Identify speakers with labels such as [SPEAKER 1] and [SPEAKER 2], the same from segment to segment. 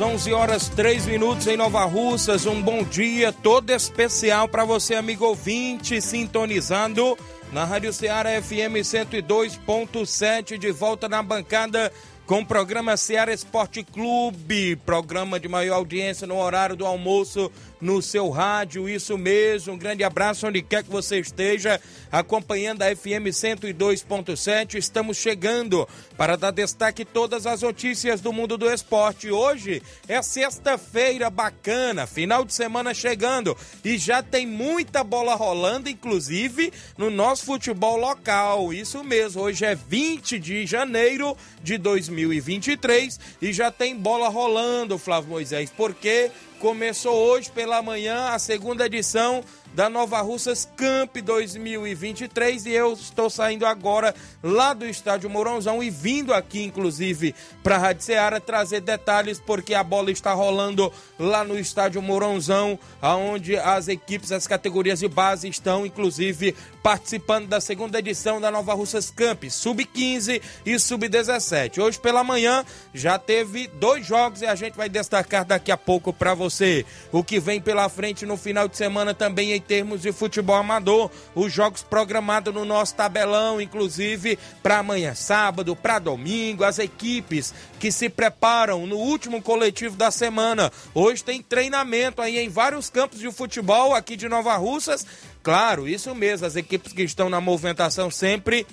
[SPEAKER 1] 11 horas, 11 horas, 3 minutos em Nova Russas. Um bom dia todo especial para você, amigo ouvinte, sintonizando na Rádio Ceará FM 102.7, de volta na bancada com o programa Ceará Esporte Clube, programa de maior audiência no horário do almoço no seu rádio, isso mesmo. Um grande abraço onde quer que você esteja acompanhando a FM 102.7. Estamos chegando para dar destaque todas as notícias do mundo do esporte. Hoje é sexta-feira bacana, final de semana chegando e já tem muita bola rolando, inclusive no nosso futebol local. Isso mesmo, hoje é 20 de janeiro de 2023 e já tem bola rolando, Flávio Moisés, porque começou hoje pela manhã a segunda edição da Nova Russas Camp 2023 e eu estou saindo agora lá do estádio Mourãozão e vindo aqui inclusive para a Rádio Ceará trazer detalhes porque a bola está rolando lá no estádio Mourãozão, aonde as equipes, as categorias de base estão inclusive participando da segunda edição da Nova Russas Camp, sub-15 e sub-17. Hoje pela manhã já teve dois jogos e a gente vai destacar daqui a pouco para você o que vem pela frente no final de semana também em termos de futebol amador, os jogos programados no nosso tabelão, inclusive para amanhã sábado, para domingo, as equipes que se preparam no último coletivo da semana. Hoje tem treinamento aí em vários campos de futebol aqui de Nova Russas. Claro, isso mesmo, as equipes que estão na movimentação sempre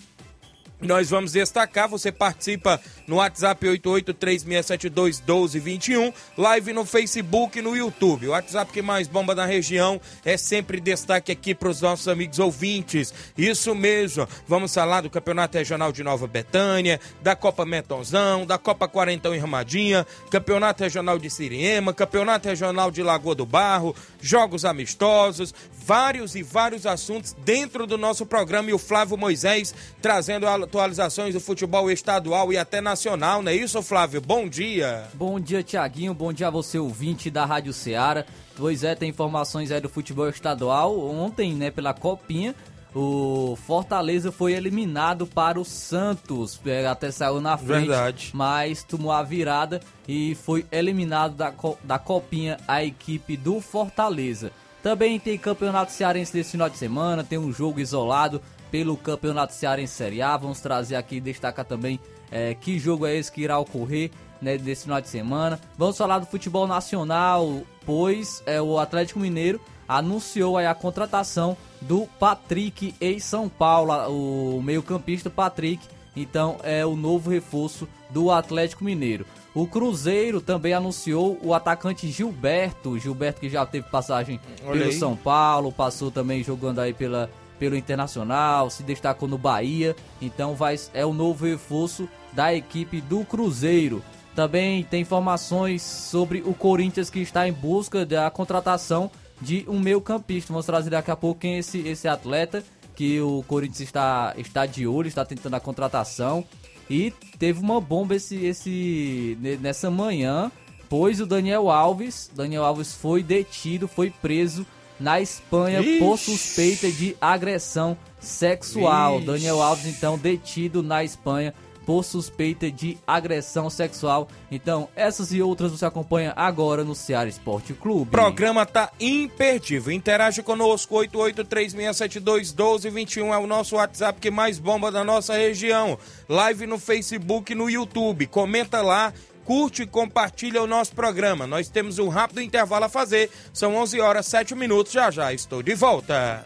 [SPEAKER 1] nós vamos destacar, você participa no WhatsApp 8836721221, live no Facebook e no YouTube. O WhatsApp que mais bomba na região é sempre destaque aqui para os nossos amigos ouvintes. Isso mesmo, vamos falar do Campeonato Regional de Nova Betânia, da Copa Metonzão, da Copa Quarentão em Ramadinha, Campeonato Regional de Siriema, Campeonato Regional de Lagoa do Barro, jogos amistosos, vários e vários assuntos dentro do nosso programa e o Flávio Moisés trazendo a atualizações do futebol estadual e até nacional, não é isso, Flávio? Bom dia.
[SPEAKER 2] Bom dia, Tiaguinho. Bom dia a você, ouvinte da Rádio Ceará. Pois é, tem informações aí do futebol estadual. Ontem, né, pela Copinha, o Fortaleza foi eliminado para o Santos. É, até saiu na frente,
[SPEAKER 1] Verdade.
[SPEAKER 2] mas tomou a virada e foi eliminado da, da Copinha a equipe do Fortaleza. Também tem campeonato cearense desse final de semana, tem um jogo isolado pelo Campeonato Cearense Série A. Vamos trazer aqui e destacar também é, que jogo é esse que irá ocorrer né, nesse final de semana. Vamos falar do futebol nacional, pois é, o Atlético Mineiro anunciou a contratação do Patrick em São Paulo, o meio-campista Patrick. Então é o novo reforço do Atlético Mineiro. O Cruzeiro também anunciou o atacante Gilberto, Gilberto que já teve passagem pelo. São Paulo, passou também jogando aí pela pelo Internacional, se destacou no Bahia, então vai é o novo reforço da equipe do Cruzeiro. Também tem informações sobre o Corinthians que está em busca da contratação de um meio-campista. Vamos trazer daqui a pouco quem é esse, esse atleta que o Corinthians está, está de olho, está tentando a contratação. E teve uma bomba esse, esse nessa manhã, pois o Daniel Alves, Daniel Alves foi detido, foi preso na Espanha
[SPEAKER 1] Ixi.
[SPEAKER 2] por suspeita de agressão sexual.
[SPEAKER 1] Ixi.
[SPEAKER 2] Daniel Alves, então, detido na Espanha por suspeita de agressão sexual. Então, essas e outras você acompanha agora no Ceará Esporte Clube.
[SPEAKER 1] O programa tá imperdível. Interage conosco, 8836721221 é o nosso WhatsApp que mais bomba da nossa região. Live no Facebook e no YouTube. Comenta lá curte e compartilha o nosso programa. Nós temos um rápido intervalo a fazer. São 11 horas 7 minutos. Já já estou de volta.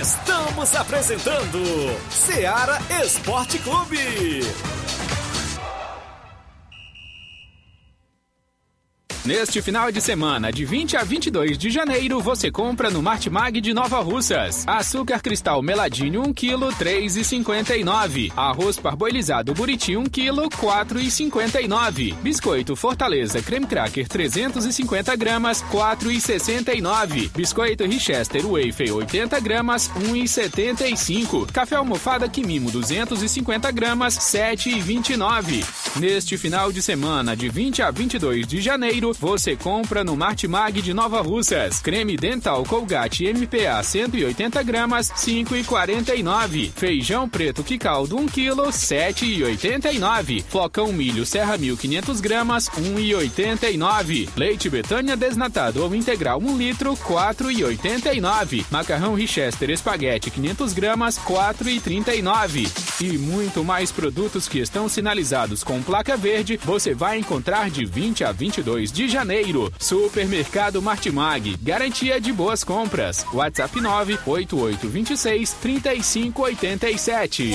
[SPEAKER 3] Estamos apresentando Seara Esporte Clube.
[SPEAKER 4] Neste final de semana, de 20 a 22 de janeiro, você compra no Martimag de Nova Russas. Açúcar cristal meladinho 1 kg, 3,59. Arroz parboilizado buriti 1 kg, 4,59. Biscoito Fortaleza creme cracker 350 gramas, 4,69. Biscoito Richester Wafer 80 gramas, 1,75. Café almofada Quimimo 250 gramas, 7,29. Neste final de semana, de 20 a 22 de janeiro, você compra no Martimag de Nova Russas. Creme dental Colgate MPA 180 gramas, 5,49. Feijão preto Quicaldo 1 kg, 7,89. Flocão milho Serra 1500 gramas, 1,89. Leite Betânia desnatado ou integral 1 litro, 4,89. Macarrão Richester Espaguete 500 gramas, 4,39. E muito mais produtos que estão sinalizados com placa verde, você vai encontrar de 20 a 22 de janeiro. Supermercado Martimag, garantia de boas compras. WhatsApp 98826 3587.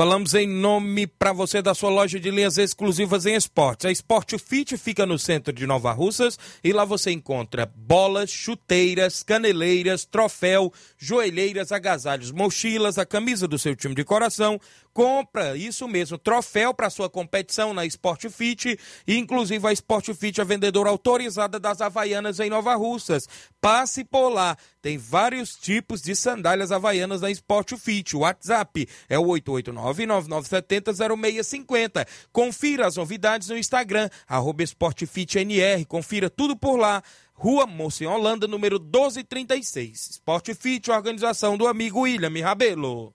[SPEAKER 1] Falamos em nome para você da sua loja de linhas exclusivas em esportes. A Sport Fit fica no centro de Nova Russas e lá você encontra bolas, chuteiras, caneleiras, troféu, joelheiras, agasalhos, mochilas, a camisa do seu time de coração, compra, isso mesmo, troféu para sua competição na Sport Fit e inclusive a Sport Fit é vendedora autorizada das Havaianas em Nova Russas. Passe por lá, tem vários tipos de sandálias havaianas na Sport Fit. O WhatsApp é o 889-9970-0650. Confira as novidades no Instagram, arroba SportFitNR. Confira tudo por lá. Rua em Holanda, número 1236. Sport Fit, organização do amigo William Rabelo.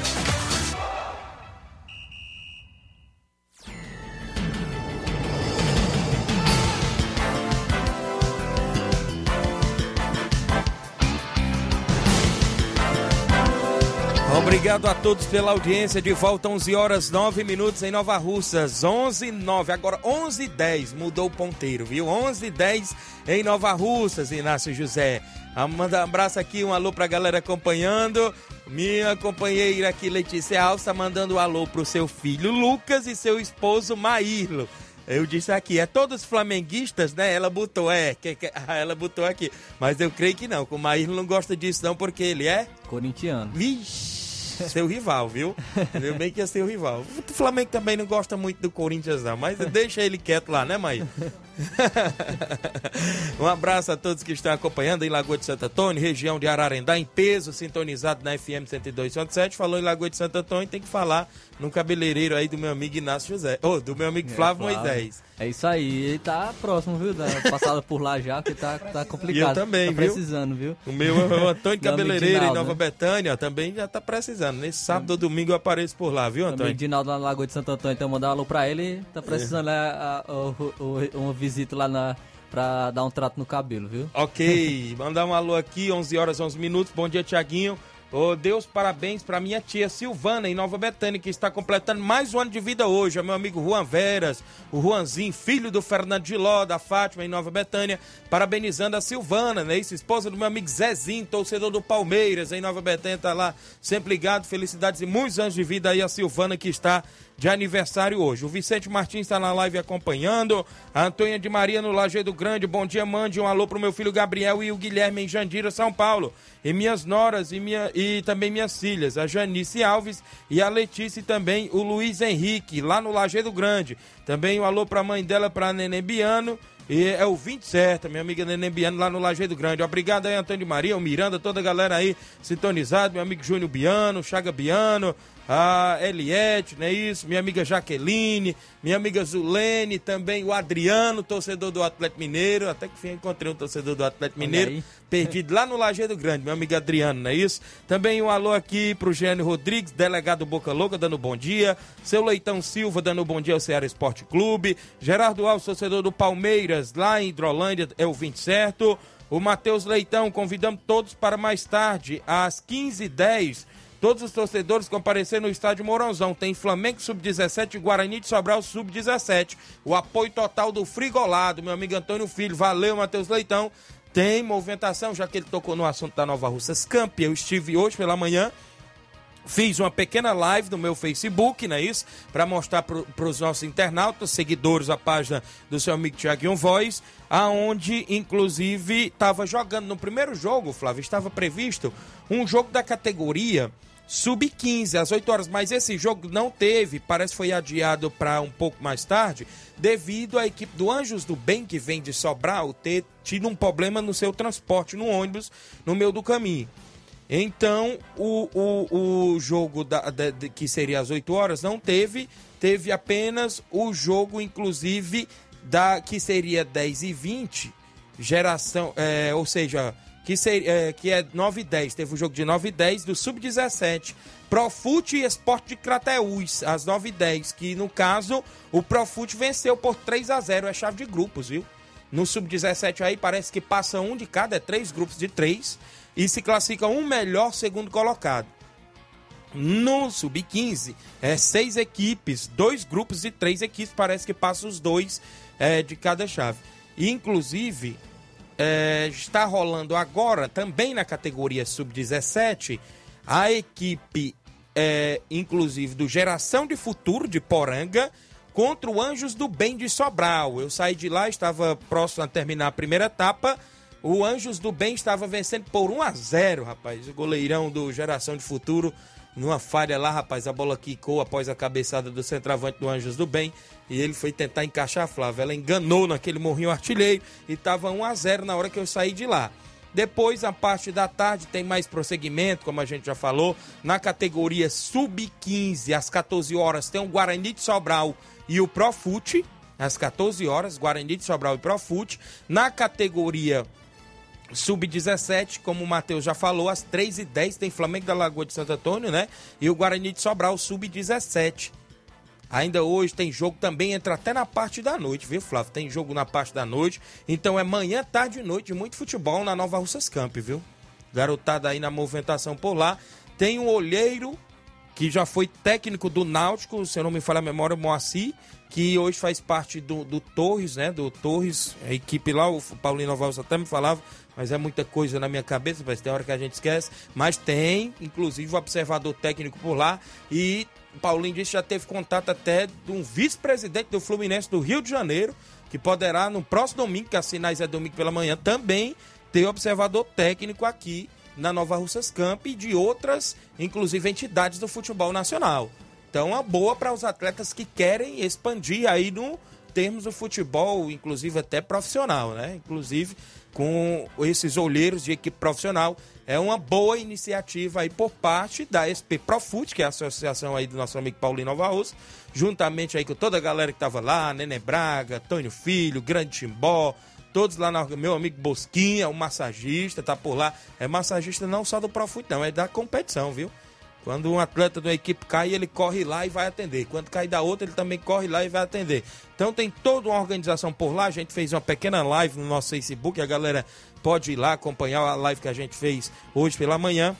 [SPEAKER 1] Obrigado a todos pela audiência. De volta 11 horas 9 minutos em Nova Russas. 11 9, agora 11 10 mudou o ponteiro, viu? 11 10 em Nova Russas, Inácio José. Ah, manda um abraço aqui, um alô pra galera acompanhando. Minha companheira aqui, Letícia Alça, mandando um alô pro seu filho Lucas e seu esposo Maírlo. Eu disse aqui, é todos flamenguistas, né? Ela botou, é, que, que, ela botou aqui. Mas eu creio que não, que o Maírlo não gosta disso não, porque ele é...
[SPEAKER 2] Corintiano.
[SPEAKER 1] Vixe! Seu rival, viu? Eu bem que é seu rival. O Flamengo também não gosta muito do Corinthians, não, mas deixa ele quieto lá, né, mãe? um abraço a todos que estão acompanhando em Lagoa de Santo Antônio, região de Ararendá, em peso, sintonizado na FM 102.7. Falou em Lagoa de Santo Antônio, tem que falar no cabeleireiro aí do meu amigo Inácio José. Ô, oh, do meu amigo Flávio, é, Flávio Moisés.
[SPEAKER 2] É isso aí, ele tá próximo, viu? Da passada por lá já, que tá, tá complicado.
[SPEAKER 1] E eu também,
[SPEAKER 2] tá
[SPEAKER 1] viu?
[SPEAKER 2] precisando, viu?
[SPEAKER 1] O meu o Antônio Cabeleireiro em Nova né? Betânia também já tá precisando. Nesse sábado ou domingo eu apareço por lá, viu, Antônio?
[SPEAKER 2] O Dinaldo lá na Lagoa de Santo Antônio, então mandar um alô pra ele. Tá precisando é. a, a, a, uma visita lá na pra dar um trato no cabelo, viu?
[SPEAKER 1] Ok, mandar um alô aqui, 11 horas 11 minutos. Bom dia, Tiaguinho. Oh, Deus, parabéns para minha tia Silvana, em Nova Betânia, que está completando mais um ano de vida hoje. É meu amigo Juan Veras, o Juanzinho, filho do Fernando Giló, da Fátima, em Nova Betânia, parabenizando a Silvana, né? Isso, esposa do meu amigo Zezinho, torcedor do Palmeiras, em Nova Betânia, tá lá sempre ligado. Felicidades e muitos anos de vida aí a Silvana, que está de aniversário hoje. O Vicente Martins está na live acompanhando. A Antônia de Maria no Lajeado Grande. Bom dia, mande um alô pro meu filho Gabriel e o Guilherme em Jandira, São Paulo. E minhas noras e, minha, e também minhas filhas, a Janice Alves e a Letícia e também o Luiz Henrique, lá no Lajeado Grande. Também um alô pra mãe dela, pra Neném Biano. E é o 20 certo, minha amiga Neném Biano lá no Lajeado Grande. Obrigado aí, Antônio de Maria, o Miranda, toda a galera aí sintonizada, meu amigo Júnior Biano, Chaga Biano, a Eliette, não é isso? Minha amiga Jaqueline, minha amiga Zulene, também o Adriano, torcedor do Atlético Mineiro. Até que enfim encontrei um torcedor do Atlético Mineiro, perdido lá no Lajeado Grande, meu amigo Adriano, não é isso? Também um alô aqui pro Gênio Rodrigues, delegado Boca Louca, dando bom dia. Seu Leitão Silva, dando bom dia ao Ceará Esporte Clube. Gerardo Alves, torcedor do Palmeiras, lá em Hidrolândia, é o 20 certo. O Matheus Leitão, convidamos todos para mais tarde, às 15h10 Todos os torcedores compareceram no estádio Mourãozão. Tem Flamengo Sub-17 e Guarani de Sobral Sub-17. O apoio total do Frigolado, meu amigo Antônio Filho. Valeu, Matheus Leitão. Tem movimentação, já que ele tocou no assunto da Nova Russas Camp. Eu estive hoje pela manhã Fiz uma pequena live no meu Facebook, não é isso? Para mostrar para os nossos internautas, seguidores, a página do seu amigo Tiaguinho Voz, aonde inclusive estava jogando no primeiro jogo, Flávio, estava previsto um jogo da categoria sub-15 às 8 horas, mas esse jogo não teve, parece que foi adiado para um pouco mais tarde, devido à equipe do Anjos do Bem, que vem de Sobral, ter tido um problema no seu transporte no ônibus no meio do caminho. Então, o, o, o jogo da, da, que seria às 8 horas não teve, teve apenas o jogo, inclusive, da que seria 10 e 20, geração, é, ou seja, que, ser, é, que é 9 e 10, teve o jogo de 9 e 10 do Sub-17, Profute e Esporte de Crateús, às 9 e 10, que no caso o Profute venceu por 3 a 0 é chave de grupos, viu? No Sub-17 aí parece que passa um de cada, é três grupos de três e se classifica um melhor segundo colocado. No Sub-15, é seis equipes, dois grupos de três equipes, parece que passa os dois é, de cada chave. inclusive, é, está rolando agora, também na categoria Sub-17, a equipe, é, inclusive, do Geração de Futuro de Poranga contra o Anjos do Bem de Sobral. Eu saí de lá, estava próximo a terminar a primeira etapa o Anjos do Bem estava vencendo por 1 a 0 rapaz. O goleirão do Geração de Futuro, numa falha lá, rapaz, a bola quicou após a cabeçada do centroavante do Anjos do Bem. E ele foi tentar encaixar a Flávia. Ela enganou naquele morrinho artilheiro e estava 1 a 0 na hora que eu saí de lá. Depois, a parte da tarde, tem mais prosseguimento, como a gente já falou. Na categoria Sub-15, às 14 horas, tem o Guarani de Sobral e o Profute. Às 14 horas, Guarani de Sobral e Profute. Na categoria Sub-17, como o Matheus já falou, às 3h10 tem Flamengo da Lagoa de Santo Antônio, né? E o Guarani de Sobral, Sub-17. Ainda hoje tem jogo também, entra até na parte da noite, viu, Flávio? Tem jogo na parte da noite. Então é manhã, tarde e noite, muito futebol na Nova Russas Camp, viu? Garotada aí na movimentação por lá. Tem um olheiro que já foi técnico do Náutico, se eu não me falha a memória, o Moacir, que hoje faz parte do, do Torres, né? Do Torres, a equipe lá, o Paulinho Novaus até me falava, mas é muita coisa na minha cabeça, mas tem hora que a gente esquece. Mas tem, inclusive, o observador técnico por lá. E Paulinho disse que já teve contato até de um vice-presidente do Fluminense do Rio de Janeiro, que poderá, no próximo domingo, que assinar é domingo pela manhã, também ter observador técnico aqui na Nova Russas Camp e de outras, inclusive, entidades do futebol nacional. Então, uma boa para os atletas que querem expandir aí no termos do futebol, inclusive até profissional, né? Inclusive com esses olheiros de equipe profissional. É uma boa iniciativa aí por parte da SP Profut, que é a associação aí do nosso amigo Paulinho Nova Rússia, juntamente aí com toda a galera que estava lá, Nene Braga, Tônio Filho, Grande Timbó, todos lá, na, meu amigo Bosquinha, o massagista, tá por lá. É massagista não só do Profut, não, é da competição, viu? Quando um atleta de uma equipe cai, ele corre lá e vai atender. Quando cai da outra, ele também corre lá e vai atender. Então tem toda uma organização por lá. A gente fez uma pequena live no nosso Facebook. A galera pode ir lá acompanhar a live que a gente fez hoje pela manhã.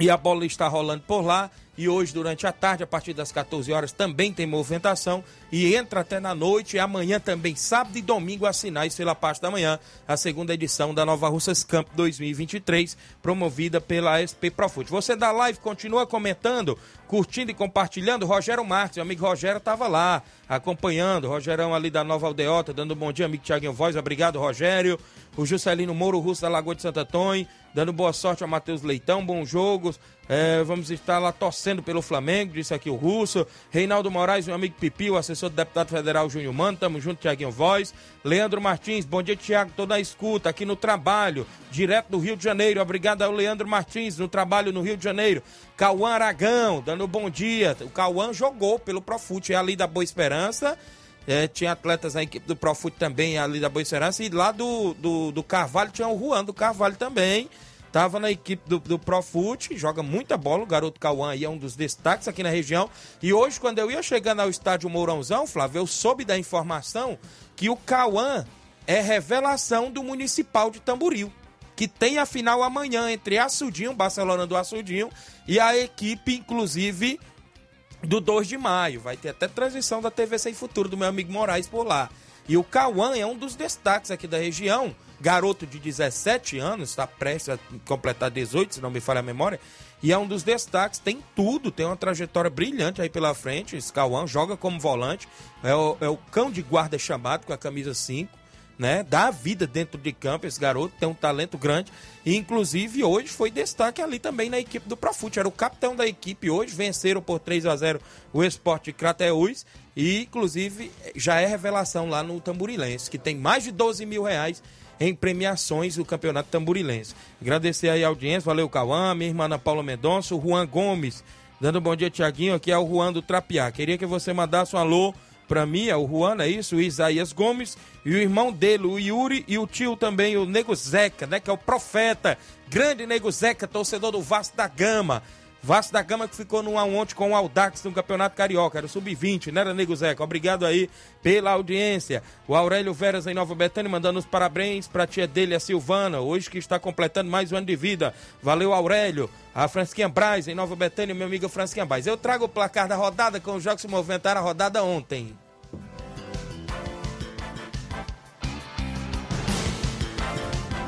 [SPEAKER 1] E a bola está rolando por lá. E hoje, durante a tarde, a partir das 14 horas, também tem movimentação. E entra até na noite. E amanhã também, sábado e domingo, a sinais pela parte da manhã, a segunda edição da Nova Russas Camp 2023, promovida pela SP Profute. Você da live continua comentando, curtindo e compartilhando. Rogério Marques, meu amigo Rogério, estava lá acompanhando. Rogerão ali da Nova Aldeota, dando um bom dia, amigo Tiaguinho Voz. Obrigado, Rogério. O Juscelino Moro Russo da Lagoa de Santo Antônio, dando boa sorte ao Matheus Leitão. Bom jogo É, vamos estar lá torcendo pelo Flamengo, disse aqui o Russo. Reinaldo Moraes, meu amigo Pipi, o assessor do deputado federal Júnior Mano. Tamo junto, Tiaguinho Voz. Leandro Martins, bom dia, Tiago. Tô na escuta aqui no trabalho, direto do Rio de Janeiro. Obrigado ao Leandro Martins, no trabalho no Rio de Janeiro. Cauã Aragão, dando bom dia. O Cauã jogou pelo Profute, é ali da Boa Esperança. É, tinha atletas na equipe do Profute também ali da Boa Esperança. E lá do, do, do Carvalho tinha o Juan do Carvalho também. Tava na equipe do, do Profute, joga muita bola. O garoto Cauã aí é um dos destaques aqui na região. E hoje, quando eu ia chegando ao estádio Mourãozão, Flávio, eu soube da informação que o Cauã é revelação do Municipal de Tamboril. Que tem a final amanhã entre Açudinho, Barcelona do Açudinho, e a equipe, inclusive, do 2 de maio. Vai ter até transmissão da TV Sem Futuro do meu amigo Moraes por lá. E o Cauã é um dos destaques aqui da região garoto de 17 anos, está prestes a completar 18, se não me falha a memória, e é um dos destaques, tem tudo, tem uma trajetória brilhante aí pela frente. Esse Cauã joga como volante, é o, é o cão de guarda chamado com a camisa 5, né? Dá vida dentro de campo, esse garoto tem um talento grande. E inclusive hoje foi destaque ali também na equipe do Profute. Era o capitão da equipe hoje, venceram por 3 a 0 o Esporte Crateús. E inclusive já é revelação lá no Tamburilense, que tem mais de 12 mil reais em premiações do Campeonato Tamburilense. Agradecer aí a audiência, valeu Cauã, minha irmã Ana Paula Mendonça, o Juan Gomes, dando um bom dia, Tiaguinho, aqui é o Juan do Trapiá. Queria que você mandasse um alô para mim, é o Juan, é isso, o Isaías Gomes, e o irmão dele, o Yuri, e o tio também, o Nego Zeca, né, que é o profeta, grande Nego Zeca, torcedor do Vasco da Gama. Vasco da Gama que ficou no a ontem com o Aldax no Campeonato Carioca, era o Sub-20, né, era Nego Zeca? Obrigado aí pela audiência. O Aurélio Veras em Nova Betânia mandando os parabéns pra tia dele, a Silvana, hoje que está completando mais um ano de vida. Valeu, Aurélio. A Fransquinha Braz em Nova Betânia, meu amigo Fransquinha Braz. Eu trago o placar da rodada com os jogos que se movimentaram a rodada ontem.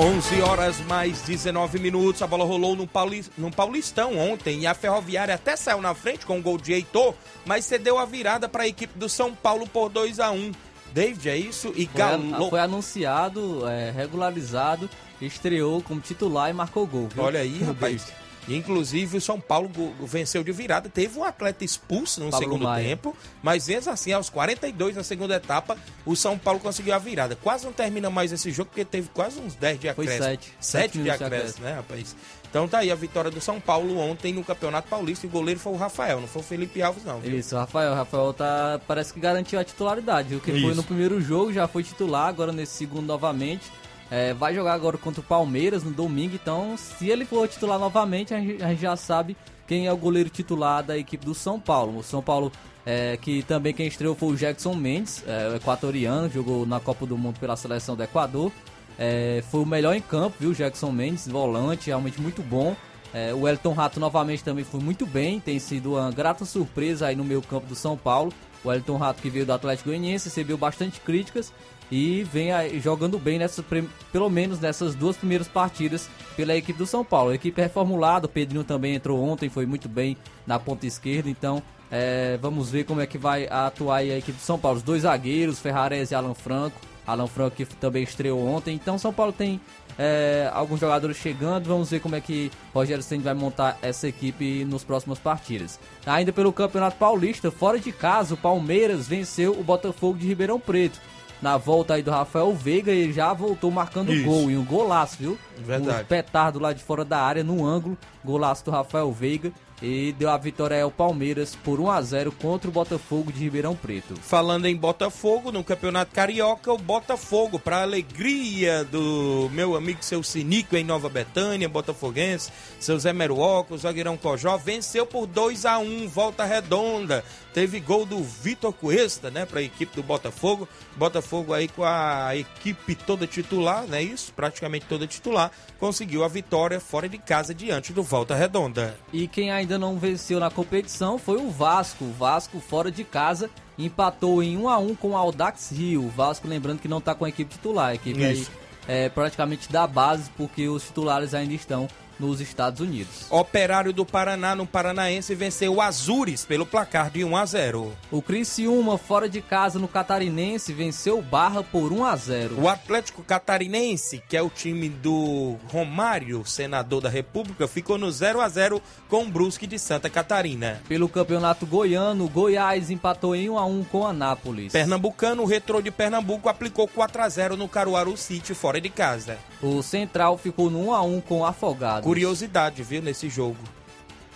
[SPEAKER 1] 11 horas mais 19 minutos. A bola rolou no, no Paulistão ontem e a Ferroviária até saiu na frente com o gol de Heitor, mas cedeu a virada para a equipe do São Paulo por 2 a 1 David, é isso? E
[SPEAKER 2] Galo... Foi anunciado, é, regularizado, estreou como titular e marcou gol. Viu?
[SPEAKER 1] Olha aí, rapaz. Inclusive, o São Paulo venceu de virada. Teve um atleta expulso no Pablo segundo Maia. tempo, mas mesmo assim, aos 42 na segunda etapa, o São Paulo conseguiu a virada. Quase não termina mais esse jogo, porque teve quase uns 10 de acréscimo.
[SPEAKER 2] Foi 7.
[SPEAKER 1] 7 de acréscimo, né, rapaz? Então tá aí a vitória do São Paulo ontem no Campeonato Paulista e o goleiro foi o Rafael, não foi o Felipe Alves não. Viu?
[SPEAKER 2] Isso, o Rafael, o Rafael tá, parece que garantiu a titularidade, o que foi no primeiro jogo, já foi titular, agora nesse segundo novamente. É, vai jogar agora contra o Palmeiras no domingo, então se ele for titular novamente, a gente, a gente já sabe quem é o goleiro titular da equipe do São Paulo. O São Paulo, é, que também quem estreou foi o Jackson Mendes, é, o equatoriano, jogou na Copa do Mundo pela seleção do Equador. É, foi o melhor em campo, viu? Jackson Mendes, volante, realmente muito bom. É, o Elton Rato novamente também foi muito bem, tem sido uma grata surpresa aí no meio campo do São Paulo. O Elton Rato que veio do Atlético Goianiense recebeu bastante críticas e vem jogando bem nessas, pelo menos nessas duas primeiras partidas pela equipe do São Paulo. A equipe é reformulada, o Pedrinho também entrou ontem, foi muito bem na ponta esquerda, então é, vamos ver como é que vai atuar a equipe do São Paulo. Os dois zagueiros, Ferrares e Alan Franco. Alan Franco que também estreou ontem. Então São Paulo tem é, alguns jogadores chegando. Vamos ver como é que Rogério Senna vai montar essa equipe nos próximas partidas. Ainda pelo Campeonato Paulista, fora de casa, o Palmeiras venceu o Botafogo de Ribeirão Preto na volta aí do Rafael Veiga, ele já voltou marcando Isso. gol, e um golaço, viu?
[SPEAKER 1] Verdade.
[SPEAKER 2] Um petardo lá de fora da área, no ângulo, golaço do Rafael Veiga e deu a vitória ao Palmeiras por 1 a 0 contra o Botafogo de Ribeirão Preto.
[SPEAKER 1] Falando em Botafogo, no Campeonato Carioca, o Botafogo, para alegria do meu amigo seu Sinico em Nova Betânia, botafoguense, seu Zé Meruoco, o zagueirão Cojó, venceu por 2 a 1 volta redonda. Teve gol do Vitor Cuesta, né, para a equipe do Botafogo. Botafogo aí com a equipe toda titular, né, isso, praticamente toda titular, conseguiu a vitória fora de casa diante do Volta Redonda.
[SPEAKER 2] E quem ainda ainda não venceu na competição foi o Vasco. O Vasco fora de casa empatou em 1 a 1 com o Audax Rio. O Vasco lembrando que não está com a equipe titular, a equipe aí é praticamente da base porque os titulares ainda estão nos Estados Unidos.
[SPEAKER 1] Operário do Paraná no Paranaense venceu o Azures pelo placar de 1 a 0.
[SPEAKER 2] O Criciúma fora de casa no Catarinense venceu o Barra por 1 a 0.
[SPEAKER 1] O Atlético Catarinense, que é o time do Romário, senador da República, ficou no 0 a 0 com o Brusque de Santa Catarina.
[SPEAKER 2] Pelo Campeonato Goiano, Goiás empatou em 1 a 1 com o Anápolis.
[SPEAKER 1] Pernambucano, o Retrô de Pernambuco aplicou 4 a 0 no Caruaru City fora de casa.
[SPEAKER 2] O Central ficou no 1 a 1 com o Afogados.
[SPEAKER 1] Curiosidade, viu, nesse jogo.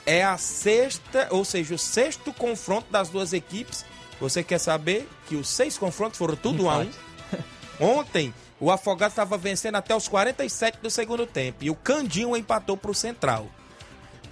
[SPEAKER 1] É a sexta, ou seja, o sexto confronto das duas equipes. Você quer saber que os seis confrontos foram tudo 1 a 1? Ontem, o Afogados estava vencendo até os 47 do segundo tempo e o Candinho empatou para o Central.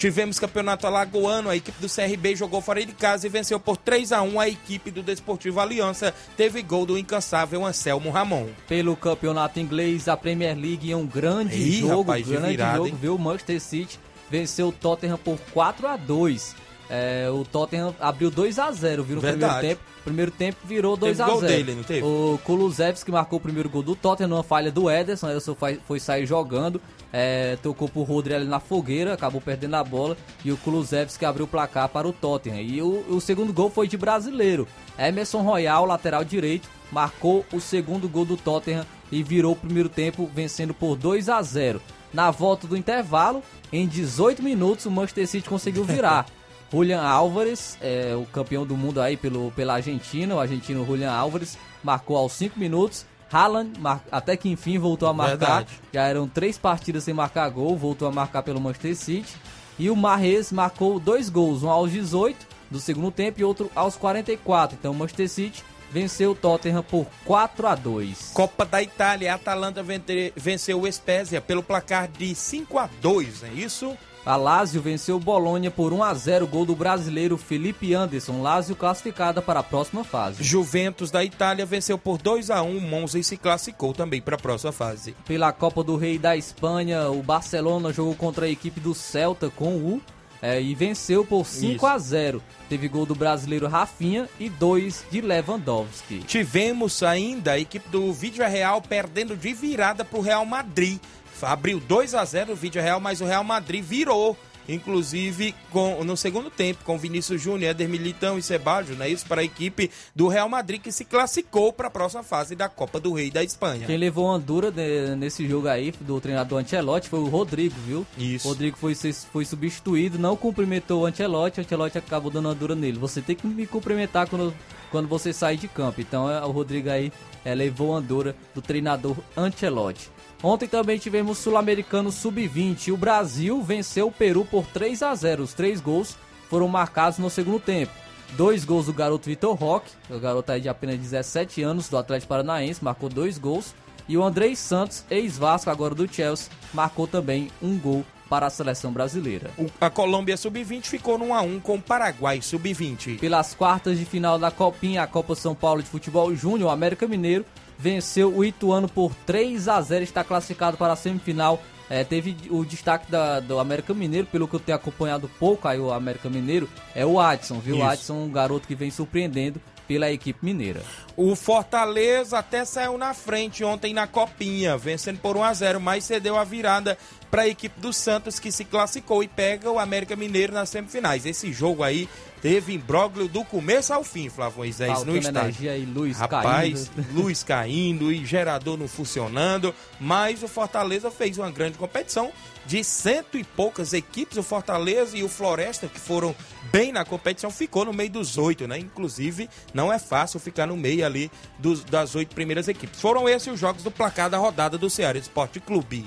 [SPEAKER 1] Tivemos campeonato alagoano, a equipe do CRB jogou fora de casa e venceu por 3 a 1 a equipe do Desportivo Aliança. Teve gol do incansável Anselmo Ramon.
[SPEAKER 2] Pelo campeonato inglês, a Premier League é um grande
[SPEAKER 1] Ih,
[SPEAKER 2] jogo,
[SPEAKER 1] rapaz, de
[SPEAKER 2] grande
[SPEAKER 1] virada,
[SPEAKER 2] jogo,
[SPEAKER 1] hein?
[SPEAKER 2] viu? O Manchester City venceu o Tottenham por 4 a 2. É, o Tottenham abriu 2 a 0, viu, no
[SPEAKER 1] Verdade.
[SPEAKER 2] primeiro tempo. Primeiro tempo virou 2
[SPEAKER 1] Teve
[SPEAKER 2] a 0.
[SPEAKER 1] gol dele, não teve?
[SPEAKER 2] O Kulusevski marcou o primeiro gol do Tottenham numa falha do Ederson. O Ederson foi, foi sair jogando, é, tocou pro Rodri ali na fogueira, acabou perdendo a bola e o Kulusevski abriu o placar para o Tottenham. E o, o segundo gol foi de brasileiro. Emerson Royal, lateral direito, marcou o segundo gol do Tottenham e virou o primeiro tempo vencendo por 2 a 0. Na volta do intervalo, em 18 minutos, o Manchester City conseguiu virar. Julian Álvares, é, o campeão do mundo aí pelo, pela Argentina, o argentino Julian Álvares, marcou aos 5 minutos. Haaland, mar- até que enfim, voltou a marcar.
[SPEAKER 1] Verdade.
[SPEAKER 2] Já eram três partidas sem marcar gol, voltou a marcar pelo Manchester City. E o Marrez marcou dois gols, um aos 18 do segundo tempo e outro aos 44. Então o Manchester City venceu o Tottenham por 4 a 2.
[SPEAKER 1] Copa da Itália, a Atalanta venceu o Spezia pelo placar de 5 a 2, é isso?
[SPEAKER 2] A Lazio venceu o Bolonha por 1 a 0, gol do brasileiro Felipe Anderson. Lazio classificada para a próxima fase.
[SPEAKER 1] Juventus da Itália venceu por 2 a 1 Monza e se classificou também para a próxima fase.
[SPEAKER 2] Pela Copa do Rei da Espanha, o Barcelona jogou contra a equipe do Celta com o é, e venceu por 5
[SPEAKER 1] Isso.
[SPEAKER 2] a 0. Teve gol do brasileiro Rafinha e dois de Lewandowski.
[SPEAKER 1] Tivemos ainda a equipe do Vídeo Real perdendo de virada para o Real Madrid. Abriu 2 a 0 o Vídeo Real, mas o Real Madrid virou. Inclusive com, no segundo tempo, com Vinícius Júnior, Éder Militão e Ceballos, né? Isso para a equipe do Real Madrid que se classificou para a próxima fase da Copa do Rei da Espanha.
[SPEAKER 2] Quem levou uma dura de- nesse jogo aí do treinador Ancelotti foi o Rodrigo, viu?
[SPEAKER 1] Isso.
[SPEAKER 2] O Rodrigo foi, foi substituído, não cumprimentou o Ancelotti, o Ancelotti acabou dando uma dura nele. Você tem que me cumprimentar quando, quando você sair de campo. Então é, o Rodrigo aí é, levou uma dura do treinador Ancelotti. Ontem também tivemos Sul-Americano Sub-20. O Brasil venceu o Peru por 3 a 0. Os três gols foram marcados no segundo tempo. Dois gols do garoto Vitor Roque, o garoto aí de apenas 17 anos, do Atlético Paranaense, marcou dois gols. E o Andrei Santos, ex-Vasco, agora do Chelsea, marcou também um gol para a seleção brasileira.
[SPEAKER 1] O- A Colômbia Sub-20 ficou no 1 a 1 com o Paraguai Sub-20.
[SPEAKER 2] Pelas quartas de final da Copinha, a Copa São Paulo de Futebol Júnior, o América Mineiro venceu o Ituano por 3 a 0 está classificado para a semifinal. É, teve o destaque da- do América Mineiro, pelo que eu tenho acompanhado pouco aí o América Mineiro, é o Adson, viu? O
[SPEAKER 1] Isso.
[SPEAKER 2] Adson, um garoto que vem surpreendendo pela equipe mineira.
[SPEAKER 1] O Fortaleza até saiu na frente ontem na Copinha, vencendo por 1 a 0, mas cedeu a virada para a equipe do Santos que se classificou e pega o América Mineiro nas semifinais. Esse jogo aí teve imbróglio do começo ao fim, Flávio Moisés, no
[SPEAKER 2] Faltando
[SPEAKER 1] estádio.
[SPEAKER 2] energia aí, luz
[SPEAKER 1] Rapaz,
[SPEAKER 2] caindo.
[SPEAKER 1] luz caindo e gerador não funcionando, mas o Fortaleza fez uma grande competição de cento e poucas equipes. O Fortaleza e o Floresta, que foram bem na competição, ficou no meio dos oito, né? Inclusive, não é fácil ficar no meio ali dos- das oito primeiras equipes. Foram esses os jogos do placar da rodada do Ceará Esporte Clube.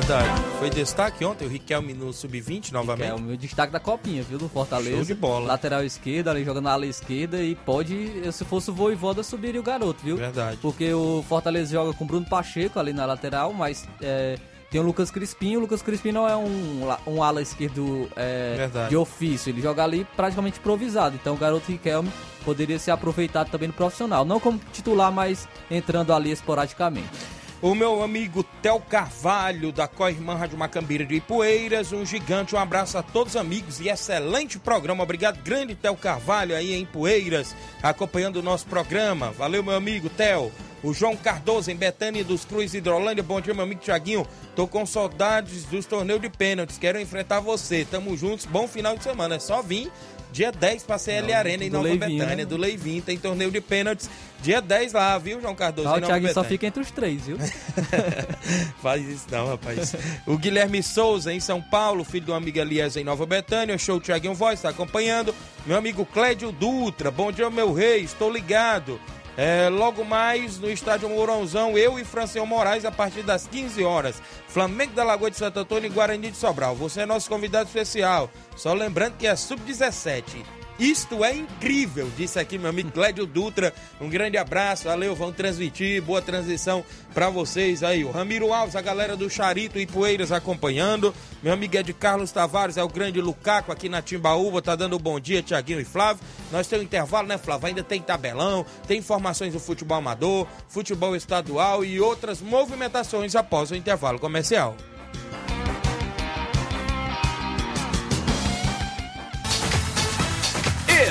[SPEAKER 1] Verdade. Foi destaque ontem o Riquelme no sub-20 novamente.
[SPEAKER 2] É o meu destaque da copinha, viu? Do Fortaleza.
[SPEAKER 1] Show de bola.
[SPEAKER 2] Lateral esquerda, ali jogando na ala esquerda. E pode, se fosse o Voivoda, subiria o garoto, viu?
[SPEAKER 1] Verdade.
[SPEAKER 2] Porque o Fortaleza joga com o Bruno Pacheco ali na lateral, mas é, tem o Lucas Crispim. O Lucas Crispim não é um, um ala esquerdo é, de ofício. Ele joga ali praticamente improvisado. Então o garoto Riquelme poderia ser aproveitado também no profissional. Não como titular, mas entrando ali esporadicamente.
[SPEAKER 1] O meu amigo Tel Carvalho, da Coirmã Rádio Macambira de Ipueiras, um gigante, um abraço a todos os amigos e excelente programa. Obrigado, grande Tel Carvalho aí em Ipueiras, acompanhando o nosso programa. Valeu, meu amigo Tel. O João Cardoso, em Betânia dos Cruz, Hidrolândia. Bom dia, meu amigo Tiaguinho. Tô com saudades dos torneios de pênaltis. Quero enfrentar você. Tamo juntos. Bom final de semana. É só vir. Dia 10 pra CL Arena em Nova
[SPEAKER 2] Leivinho,
[SPEAKER 1] Betânia,
[SPEAKER 2] né?
[SPEAKER 1] do Leivinho. Tem torneio de pênaltis. Dia 10 lá, viu, João Cardoso?
[SPEAKER 2] Ah,
[SPEAKER 1] em
[SPEAKER 2] o Thiaguinho só fica entre os três, viu?
[SPEAKER 1] Faz isso não, rapaz. O Guilherme Souza, em São Paulo, filho do amigo Elias em Nova Betânia. Show Tiaguinho Voz, está acompanhando. Meu amigo Clédio Dutra. Bom dia, meu rei. Estou ligado. É, logo mais no estádio Mourãozão, eu e Franciel Moraes a partir das 15 horas. Flamengo da Lagoa de Santo Antônio e Guarani de Sobral. Você é nosso convidado especial. Só lembrando que é sub-17. Isto é incrível, disse aqui meu amigo Clédio Dutra. Um grande abraço, valeu, vamos transmitir, boa transição pra vocês aí. O Ramiro Alves, a galera do Charito e Poeiras acompanhando. Meu amigo Ed Carlos Tavares, é o grande Lucaco aqui na Timbaúba, tá dando um bom dia, Tiaguinho e Flávio. Nós temos um intervalo, né, Flávio? Ainda tem tabelão, tem informações do futebol amador, futebol estadual e outras movimentações após o intervalo comercial.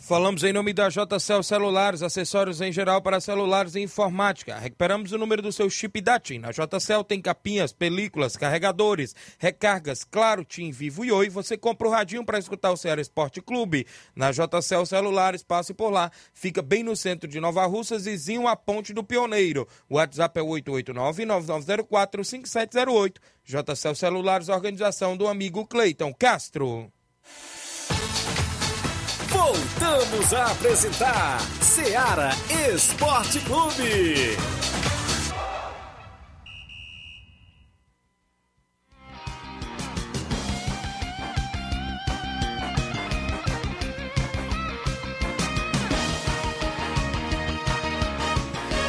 [SPEAKER 1] Falamos em nome da JCL Celulares, acessórios em geral para celulares e informática. Recuperamos o número do seu chip da TIM. Na JCL tem capinhas, películas, carregadores, recargas, claro, TIM, Vivo e Oi. Você compra o radinho para escutar o Ceará Esporte Clube. Na JCL Celulares, passe por lá. Fica bem no centro de Nova Russas, vizinho à Ponte do Pioneiro. O WhatsApp é 889-9904-5708. JCL Celulares, organização do amigo Cleiton Castro.
[SPEAKER 3] Voltamos a apresentar Seara Esporte Clube.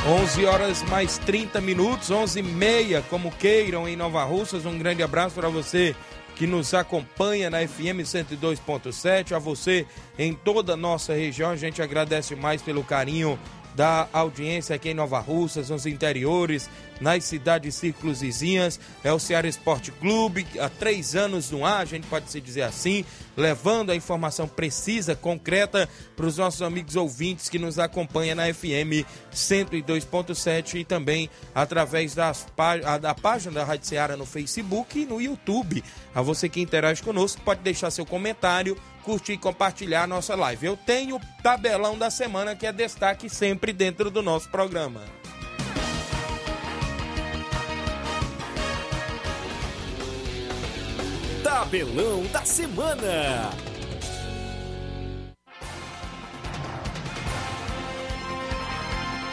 [SPEAKER 1] Onze horas mais 30 minutos, onze e meia, como queiram, em Nova Russas. Um grande abraço para você que nos acompanha na FM 102.7, a você em toda a nossa região. A gente agradece mais pelo carinho da audiência aqui em Nova Russas, nos interiores, nas cidades círculos vizinhas. É o Ceará Esporte Clube, há três anos no ar, a gente pode se dizer assim, levando a informação precisa, concreta para os nossos amigos ouvintes que nos acompanham na FM 102.7 e também através das, da página da Rádio Ceará no Facebook e no YouTube. A você que interage conosco, pode deixar seu comentário, curtir e compartilhar a nossa live. Eu tenho o tabelão da semana que é destaque sempre dentro do nosso programa.
[SPEAKER 3] Tabelão da semana.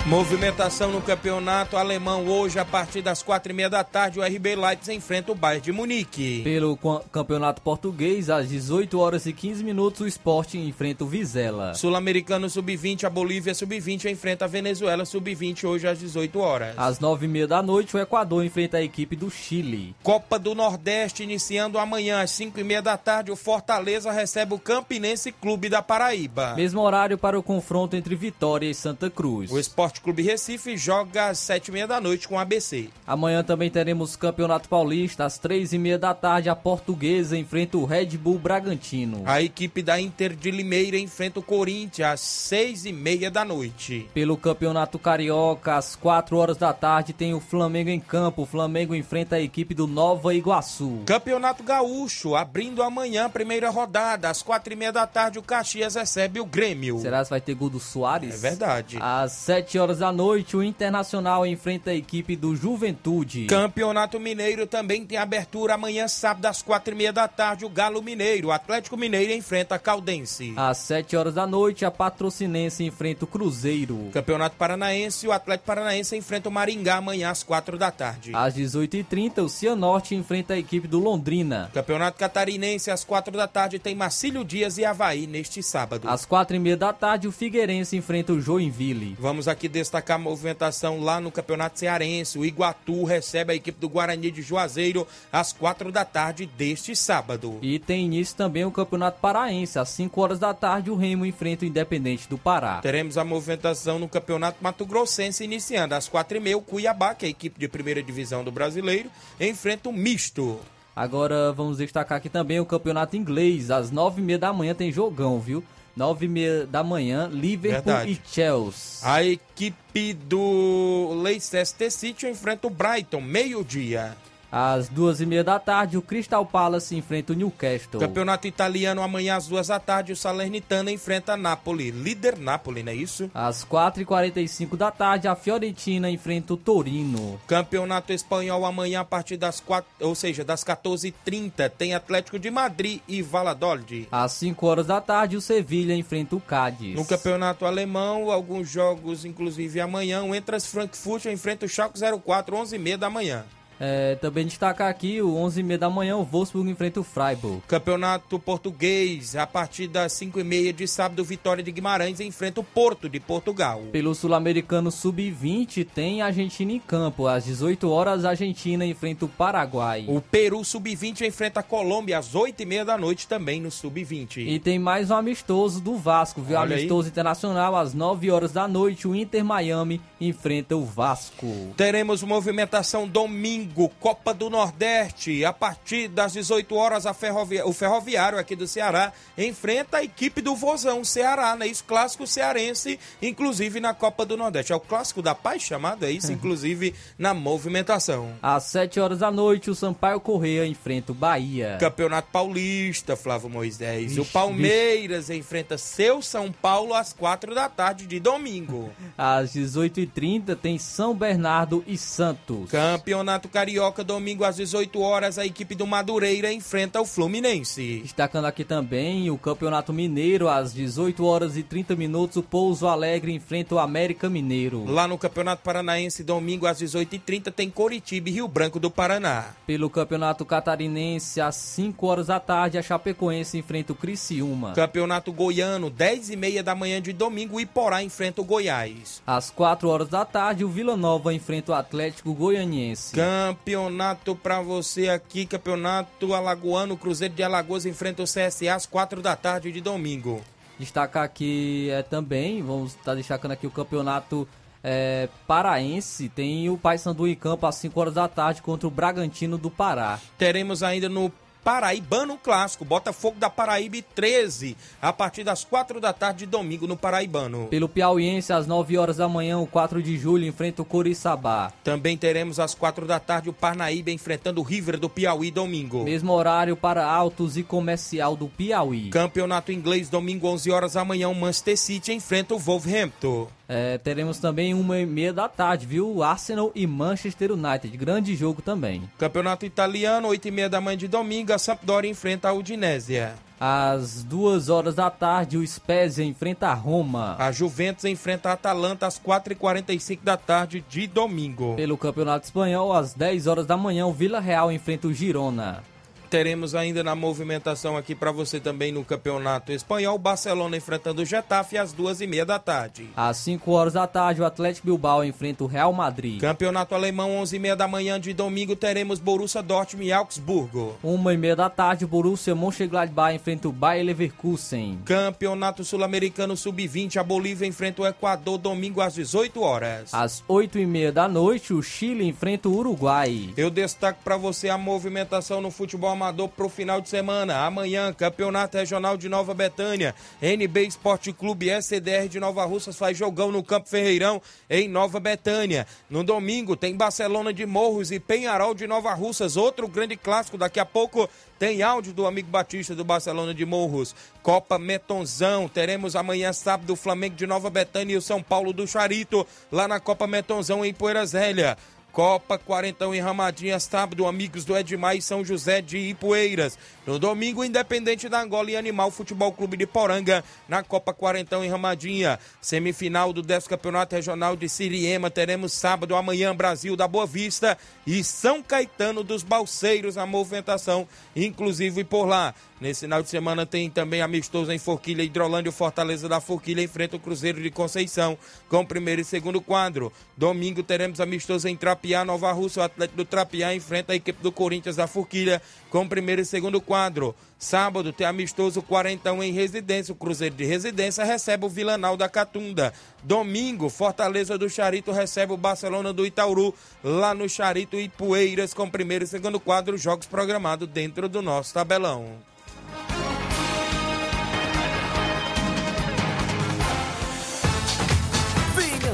[SPEAKER 1] Movimentação no campeonato alemão hoje a partir das quatro e meia da tarde o RB Leipzig enfrenta o Bayern de Munique.
[SPEAKER 2] Pelo campeonato português às 18 horas e 15 minutos o Sport enfrenta o Vizela.
[SPEAKER 1] Sul-Americano sub-20 a Bolívia sub-20 enfrenta a Venezuela sub-20 hoje às 18 horas.
[SPEAKER 2] Às nove e meia da noite o Equador enfrenta a equipe do Chile.
[SPEAKER 1] Copa do Nordeste iniciando amanhã às cinco e meia da tarde o Fortaleza recebe o Campinense Clube da Paraíba.
[SPEAKER 2] Mesmo horário para o confronto entre Vitória e Santa Cruz.
[SPEAKER 1] O Esporte Clube Recife joga às sete e meia da noite com o ABC.
[SPEAKER 2] Amanhã também teremos Campeonato Paulista, às três e meia da tarde, a Portuguesa enfrenta o Red Bull Bragantino.
[SPEAKER 1] A equipe da Inter de Limeira enfrenta o Corinthians às seis e meia da noite.
[SPEAKER 2] Pelo Campeonato Carioca, às quatro horas da tarde, tem o Flamengo em campo. O Flamengo enfrenta a equipe do Nova Iguaçu.
[SPEAKER 1] Campeonato Gaúcho, abrindo amanhã, primeira rodada, às quatro e meia da tarde, o Caxias recebe o Grêmio.
[SPEAKER 2] Será que vai ter gol do Soares?
[SPEAKER 1] É verdade.
[SPEAKER 2] Às sete horas da noite, o Internacional enfrenta a equipe do Juventude.
[SPEAKER 1] Campeonato Mineiro também tem abertura amanhã, sábado, às quatro e meia da tarde, o Galo Mineiro. O Atlético Mineiro enfrenta a Caldense.
[SPEAKER 2] Às sete horas da noite, a Patrocinense enfrenta o Cruzeiro.
[SPEAKER 1] Campeonato Paranaense, o Atlético Paranaense enfrenta o Maringá amanhã às quatro da tarde.
[SPEAKER 2] Às 18h30, o Cianorte enfrenta a equipe do Londrina.
[SPEAKER 1] Campeonato Catarinense, às quatro da tarde, tem Marcílio Dias e Havaí neste sábado.
[SPEAKER 2] Às quatro e meia da tarde, o Figueirense enfrenta o Joinville.
[SPEAKER 1] Vamos aqui destacar a movimentação lá no Campeonato Cearense. O Iguatu recebe a equipe do Guarani de Juazeiro às quatro da tarde deste sábado.
[SPEAKER 2] E tem início também o Campeonato Paraense. Às 5 horas da tarde, o Remo enfrenta o Independente do Pará.
[SPEAKER 1] Teremos a movimentação no Campeonato Mato Grossense iniciando às quatro e meia. O Cuiabá, que é a equipe de primeira divisão do brasileiro, enfrenta o misto.
[SPEAKER 2] Agora vamos destacar aqui também o Campeonato Inglês. Às nove e meia da manhã tem jogão, viu? Nove e meia da manhã, Liverpool
[SPEAKER 1] Verdade.
[SPEAKER 2] e Chelsea.
[SPEAKER 1] A equipe do Leicester City enfrenta o Brighton, meio-dia.
[SPEAKER 2] Às duas e meia da tarde, o Crystal Palace enfrenta o Newcastle.
[SPEAKER 1] Campeonato italiano amanhã às duas da tarde, o Salernitana enfrenta a Napoli, líder Napoli, não é isso?
[SPEAKER 2] Às quatro e quarenta e cinco da tarde, a Fiorentina enfrenta o Torino.
[SPEAKER 1] Campeonato espanhol amanhã a partir das quatro, ou seja, das 14h30, tem Atlético de Madrid e Valladolid.
[SPEAKER 2] Às 5 horas da tarde, o Sevilha enfrenta o Cádiz.
[SPEAKER 1] No campeonato alemão, alguns jogos, inclusive amanhã, o Entras Frankfurt enfrenta o Schalke 04, 11h30 da manhã.
[SPEAKER 2] É, também destacar aqui, o 11h30 da manhã, o Wolfsburg enfrenta o Freiburg.
[SPEAKER 1] Campeonato Português, a partir das 5h30 de sábado, Vitória de Guimarães enfrenta o Porto de Portugal.
[SPEAKER 2] Pelo Sul-Americano Sub-20, tem Argentina em campo. Às 18 horas, a Argentina enfrenta o Paraguai.
[SPEAKER 1] O Peru Sub-20 enfrenta a Colômbia às 8h30 da noite, também no Sub-20.
[SPEAKER 2] E tem mais um amistoso do Vasco, viu?
[SPEAKER 1] Olha aí.
[SPEAKER 2] amistoso internacional, às 9 horas da noite, o Inter Miami enfrenta o Vasco.
[SPEAKER 1] Teremos movimentação domingo, Copa do Nordeste. A partir das 18 horas, ferrovia... o Ferroviário aqui do Ceará enfrenta a equipe do Vozão Ceará, né? Isso, clássico cearense, inclusive na Copa do Nordeste. É o clássico da paz chamado, é isso? inclusive na movimentação.
[SPEAKER 2] Às 7 horas da noite, o Sampaio Correia enfrenta o Bahia.
[SPEAKER 1] Campeonato Paulista, Flávio Moisés. o
[SPEAKER 2] Vixe,
[SPEAKER 1] Palmeiras enfrenta seu São Paulo às 4 da tarde de domingo.
[SPEAKER 2] Às 18h30 tem São Bernardo e Santos.
[SPEAKER 1] Campeonato Carioca, domingo às 18 horas, a equipe do Madureira enfrenta o Fluminense.
[SPEAKER 2] Destacando aqui também o Campeonato Mineiro, às 18 horas e 30 minutos, o Pouso Alegre enfrenta o América Mineiro.
[SPEAKER 1] Lá no Campeonato Paranaense, domingo às 18h30, tem Coritiba e Rio Branco do Paraná.
[SPEAKER 2] Pelo Campeonato Catarinense, às 5 horas da tarde, a Chapecoense enfrenta o Criciúma.
[SPEAKER 1] Campeonato Goiano, 10h30 da manhã de domingo, o Iporá enfrenta o Goiás.
[SPEAKER 2] Às 4 horas da tarde, o Vila Nova enfrenta o Atlético Goianiense.
[SPEAKER 1] Campeonato pra você aqui, Campeonato Alagoano, Cruzeiro de Alagoas enfrenta o CSA às 4 da tarde de domingo.
[SPEAKER 2] Destacar aqui é, também, vamos estar destacando aqui o Campeonato é, Paraense. Tem o Paysandu em campo às 5 horas da tarde contra o Bragantino do Pará.
[SPEAKER 1] Teremos ainda no Paraibano Clássico, Botafogo da Paraíba e 13, a partir das 4 da tarde de domingo no Paraibano.
[SPEAKER 2] Pelo Piauiense, às 9 horas da manhã, o 4 de julho enfrenta o Coriçaba.
[SPEAKER 1] Também teremos às 4 da tarde o Parnaíba enfrentando o River do Piauí domingo.
[SPEAKER 2] Mesmo horário para Altos e Comercial do Piauí.
[SPEAKER 1] Campeonato Inglês, domingo 11 horas da manhã, o Manchester City enfrenta o Wolverhampton.
[SPEAKER 2] É, teremos também uma e meia da tarde, viu? Arsenal e Manchester United. Grande jogo também.
[SPEAKER 1] Campeonato Italiano, 8 e meia da manhã de domingo, a Sampdoria enfrenta a Udinésia.
[SPEAKER 2] Às duas horas da tarde, o Spezia enfrenta a Roma.
[SPEAKER 1] A Juventus enfrenta a Atalanta às 4h45 da tarde de domingo.
[SPEAKER 2] Pelo Campeonato Espanhol, às 10 horas da manhã, o Vila Real enfrenta o Girona.
[SPEAKER 1] Teremos ainda na movimentação aqui para você também no Campeonato Espanhol, Barcelona enfrentando o Getafe às duas e meia da tarde.
[SPEAKER 2] Às 5 horas da tarde, o Atlético Bilbao enfrenta o Real Madrid.
[SPEAKER 1] Campeonato Alemão, 11 e meia da manhã de domingo, teremos Borussia Dortmund e Augsburgo.
[SPEAKER 2] Uma e meia da tarde, o Borussia Mönchengladbach enfrenta o Bayer Leverkusen.
[SPEAKER 1] Campeonato Sul-Americano Sub-20, a Bolívia enfrenta o Equador, domingo às 18 horas.
[SPEAKER 2] Às 8 e meia da noite, o Chile enfrenta o Uruguai.
[SPEAKER 1] Eu destaco para você a movimentação no futebol amador para o final de semana. Amanhã, Campeonato Regional de Nova Betânia. NB Esporte Clube SDR de Nova Russas faz jogão no Campo Ferreirão, em Nova Betânia. No domingo, tem Barcelona de Morros e Penharol de Nova Russas. Outro grande clássico. Daqui a pouco tem áudio do amigo Batista do Barcelona de Morros. Copa Metonzão. Teremos amanhã, sábado, o Flamengo de Nova Betânia e o São Paulo do Charito, lá na Copa Metonzão, em Poeiras Velha. Copa Quarentão em Ramadinha, sábado, amigos do Edmar e São José de Ipueiras. No domingo, Independente da Angola e Animal Futebol Clube de Poranga, na Copa Quarentão em Ramadinha. Semifinal do 10 Campeonato Regional de Siriema, teremos sábado, amanhã, Brasil da Boa Vista e São Caetano dos Balseiros na movimentação, inclusive por lá. Nesse final de semana tem também amistoso em Forquilha, Hidrolândia, o Fortaleza da Forquilha enfrenta o Cruzeiro de Conceição com primeiro e segundo quadro. Domingo teremos amistoso em Trapiá, Nova Rússia, o Atlético do Trapiá enfrenta a equipe do Corinthians da Forquilha com primeiro e segundo quadro. Sábado tem amistoso 41 em residência. O Cruzeiro de Residência recebe o Vilanal da Catunda. Domingo, Fortaleza do Charito recebe o Barcelona do Itauru, lá no Charito e Poeiras, com primeiro e segundo quadro, jogos programados dentro do nosso tabelão.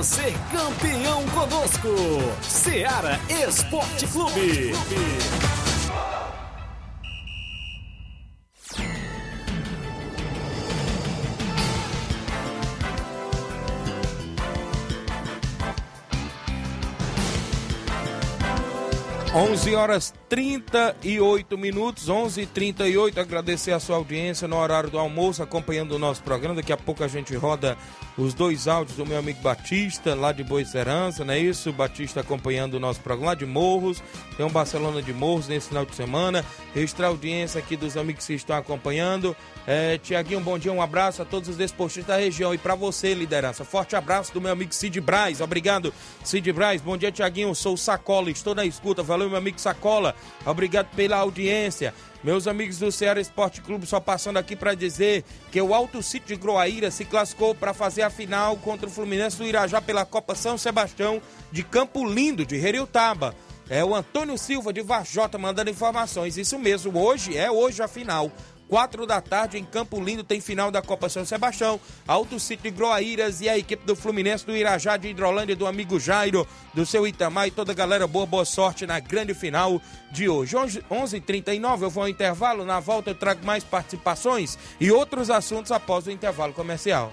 [SPEAKER 3] Ser campeão conosco, Seara Esporte Clube.
[SPEAKER 1] 11 horas 38 minutos, 11 e 38 Agradecer a sua audiência no horário do almoço, acompanhando o nosso programa. Daqui a pouco a gente roda os dois áudios do meu amigo Batista, lá de Boa Serança, não é isso? Batista acompanhando o nosso programa lá de Morros. Tem um Barcelona de Morros nesse final de semana. Registrar audiência aqui dos amigos que estão acompanhando. É, Tiaguinho, bom dia, um abraço a todos os desportistas da região e para você, liderança. Forte abraço do meu amigo Cid Braz. Obrigado, Cid Braz. Bom dia, Tiaguinho. Sou o Sacola, estou na escuta. Valeu, meu amigo Sacola. Obrigado pela audiência. Meus amigos do Ceará Esporte Clube, só passando aqui para dizer que o Alto Sítio de Groaíra se classificou para fazer a final contra o Fluminense do Irajá pela Copa São Sebastião de Campo Lindo, de Heriutaba. É o Antônio Silva de Varjota mandando informações. Isso mesmo, hoje é hoje a final. Quatro da tarde em Campo Lindo tem final da Copa São Sebastião, Alto Sítio Groaíras e a equipe do Fluminense do Irajá de Hidrolândia do amigo Jairo, do seu Itamar e toda a galera boa, boa sorte na grande final de hoje. 11h39 eu vou ao intervalo, na volta eu trago mais participações e outros assuntos após o intervalo comercial.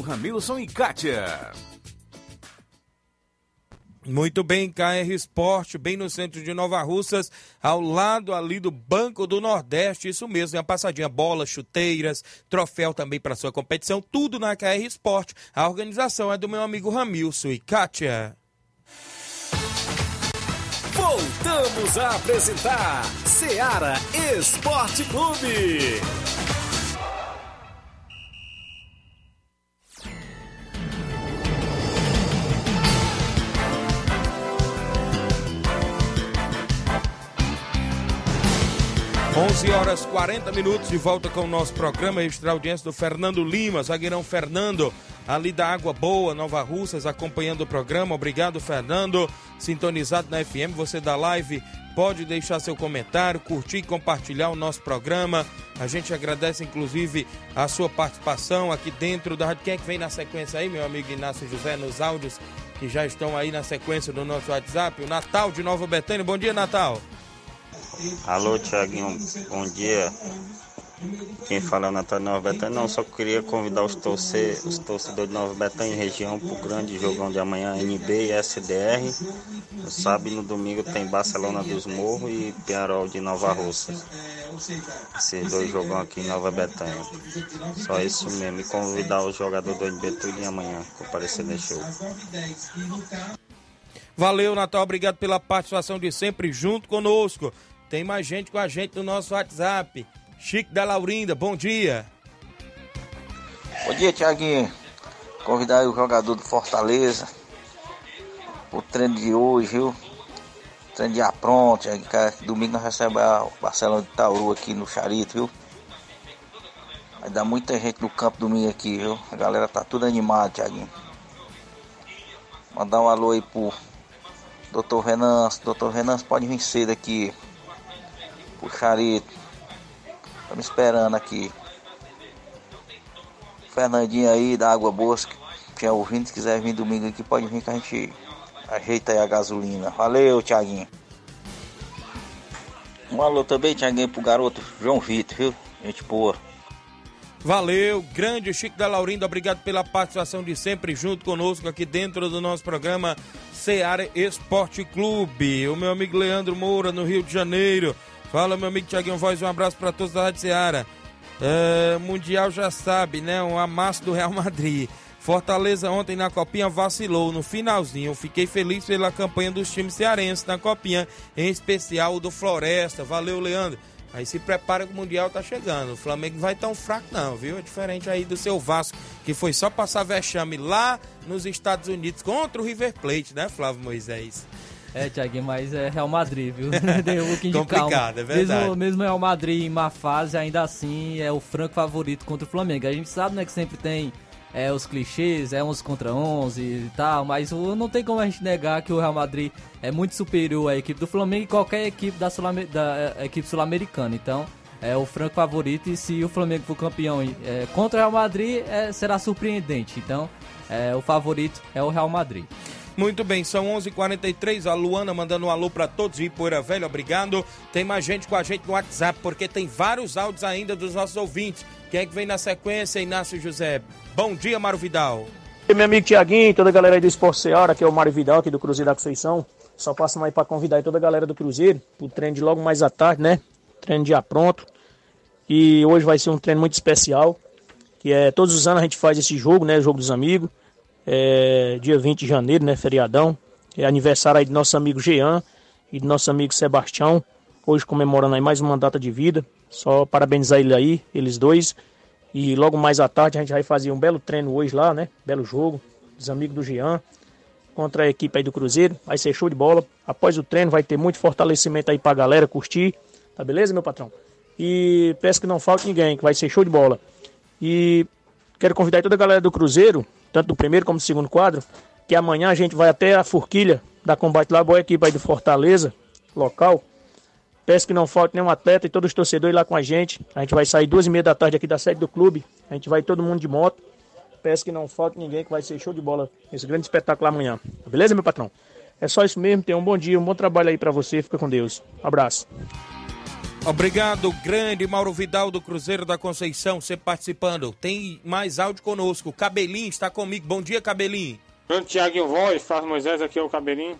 [SPEAKER 5] Ramilson e Kátia.
[SPEAKER 1] Muito bem, KR Esporte, bem no centro de Nova Russas, ao lado ali do Banco do Nordeste, isso mesmo, é uma passadinha, bolas, chuteiras, troféu também para sua competição, tudo na KR Esporte. A organização é do meu amigo Ramilson e Kátia.
[SPEAKER 3] Voltamos a apresentar Seara Esporte Clube.
[SPEAKER 1] 11 horas 40 minutos de volta com o nosso programa. Registrar a audiência do Fernando Lima, zagueirão Fernando, ali da Água Boa, Nova Russas, acompanhando o programa. Obrigado, Fernando. Sintonizado na FM, você da live pode deixar seu comentário, curtir e compartilhar o nosso programa. A gente agradece, inclusive, a sua participação aqui dentro da rádio. Quem é que vem na sequência aí, meu amigo Inácio José, nos áudios que já estão aí na sequência do nosso WhatsApp? O Natal de Nova Betânia. Bom dia, Natal.
[SPEAKER 6] Alô, Tiaguinho, bom dia. Quem fala é o Natal Nova Betânia. Não, só queria convidar os, torcer, os torcedores de Nova Betânia e região para o grande jogão de amanhã, NB e SDR. No sábado e no domingo tem Barcelona dos Morros e Penharol de Nova Russa. Esses dois jogão aqui em Nova Betânia. Só isso mesmo. E convidar os jogadores do NB tudo em amanhã, comparecer nesse show.
[SPEAKER 1] Valeu, Natal. Obrigado pela participação de sempre junto conosco. Tem mais gente com a gente no nosso WhatsApp. Chico da Laurinda, bom dia.
[SPEAKER 7] Bom dia, Tiaguinho. Convidar o jogador do Fortaleza o treino de hoje, viu? Treino de pronto, Tiaguinho. Domingo nós recebemos o Barcelona de Tauru aqui no Charito, viu? Vai dar muita gente no campo domingo aqui, viu? A galera tá tudo animada, Tiaguinho. Mandar um alô aí pro Doutor Renan. Doutor Renan, pode vir cedo aqui Charito. Estamos esperando aqui. Fernandinho aí da Água Boa, que é ouvindo, se quiser vir domingo aqui, pode vir que a gente ajeita aí a gasolina. Valeu, Tiaguinho. Um alô também, Tiaguinho, pro garoto João Vitor, viu? Gente boa.
[SPEAKER 1] Valeu, grande Chico da Laurindo, obrigado pela participação de sempre junto conosco aqui dentro do nosso programa Seara Esporte Clube. O meu amigo Leandro Moura, no Rio de Janeiro. Fala, meu amigo Tiaguinho Voz, um abraço para todos da Rádio Seara. É, mundial já sabe, né? Um amasso do Real Madrid. Fortaleza ontem na Copinha vacilou no finalzinho. Fiquei feliz pela campanha dos times cearenses na Copinha, em especial o do Floresta. Valeu, Leandro. Aí se prepara que o Mundial tá chegando. O Flamengo vai tão fraco não, viu? É diferente aí do seu Vasco, que foi só passar vexame lá nos Estados Unidos contra o River Plate, né, Flávio Moisés?
[SPEAKER 2] É, Thiaguinho, mas é Real Madrid, viu? Deu um pouquinho
[SPEAKER 1] de Complicado, calma. é verdade.
[SPEAKER 2] Mesmo, mesmo Real Madrid em má fase, ainda assim é o franco favorito contra o Flamengo. A gente sabe, né, que sempre tem é, os clichês, é 11 contra 11 e tal, mas não tem como a gente negar que o Real Madrid é muito superior à equipe do Flamengo e qualquer equipe da, Sul da é, equipe sul-americana. Então, é o franco favorito e se o Flamengo for campeão é, contra o Real Madrid, é, será surpreendente. Então, é, o favorito é o Real Madrid.
[SPEAKER 1] Muito bem, são 11:43 h 43 A Luana mandando um alô para todos de Poeira Velho, obrigado. Tem mais gente com a gente no WhatsApp, porque tem vários áudios ainda dos nossos ouvintes. Quem é que vem na sequência? Inácio José. Bom dia, Mário Vidal.
[SPEAKER 8] E meu amigo Tiaguinho, toda a galera aí do Esporte Seara, aqui é o Mário Vidal, aqui do Cruzeiro da Conceição. Só passo mais para convidar toda a galera do Cruzeiro pro treino de logo mais à tarde, né? Treino dia pronto. E hoje vai ser um treino muito especial, que é todos os anos a gente faz esse jogo, né? O jogo dos amigos é, dia 20 de janeiro, né, feriadão. É aniversário aí de nosso amigo Jean e de nosso amigo Sebastião. Hoje comemorando aí mais uma data de vida. Só parabenizar ele aí, eles dois. E logo mais à tarde a gente vai fazer um belo treino hoje lá, né? Belo jogo, dos amigos do Jean. Contra a equipe aí do Cruzeiro. Vai ser show de bola. Após o treino vai ter muito fortalecimento aí pra galera curtir. Tá beleza, meu patrão? E peço que não falte ninguém, que vai ser show de bola. E quero convidar toda a galera do Cruzeiro tanto do primeiro como do segundo quadro, que amanhã a gente vai até a Forquilha da Combate lá, boa equipe aí do Fortaleza, local. Peço que não falte nenhum atleta e todos os torcedores lá com a gente. A gente vai sair duas e meia da tarde aqui da sede do clube. A gente vai todo mundo de moto. Peço que não falte ninguém que vai ser show de bola esse grande espetáculo amanhã. Beleza, meu patrão? É só isso mesmo. Tenha um bom dia, um bom trabalho aí para você. Fica com Deus. Um abraço.
[SPEAKER 1] Obrigado, grande Mauro Vidal do Cruzeiro da Conceição, você participando. Tem mais áudio conosco. Cabelinho está comigo. Bom dia, Cabelinho.
[SPEAKER 9] Grande Tiaguinho Voz, faz Moisés, aqui é o Cabelinho.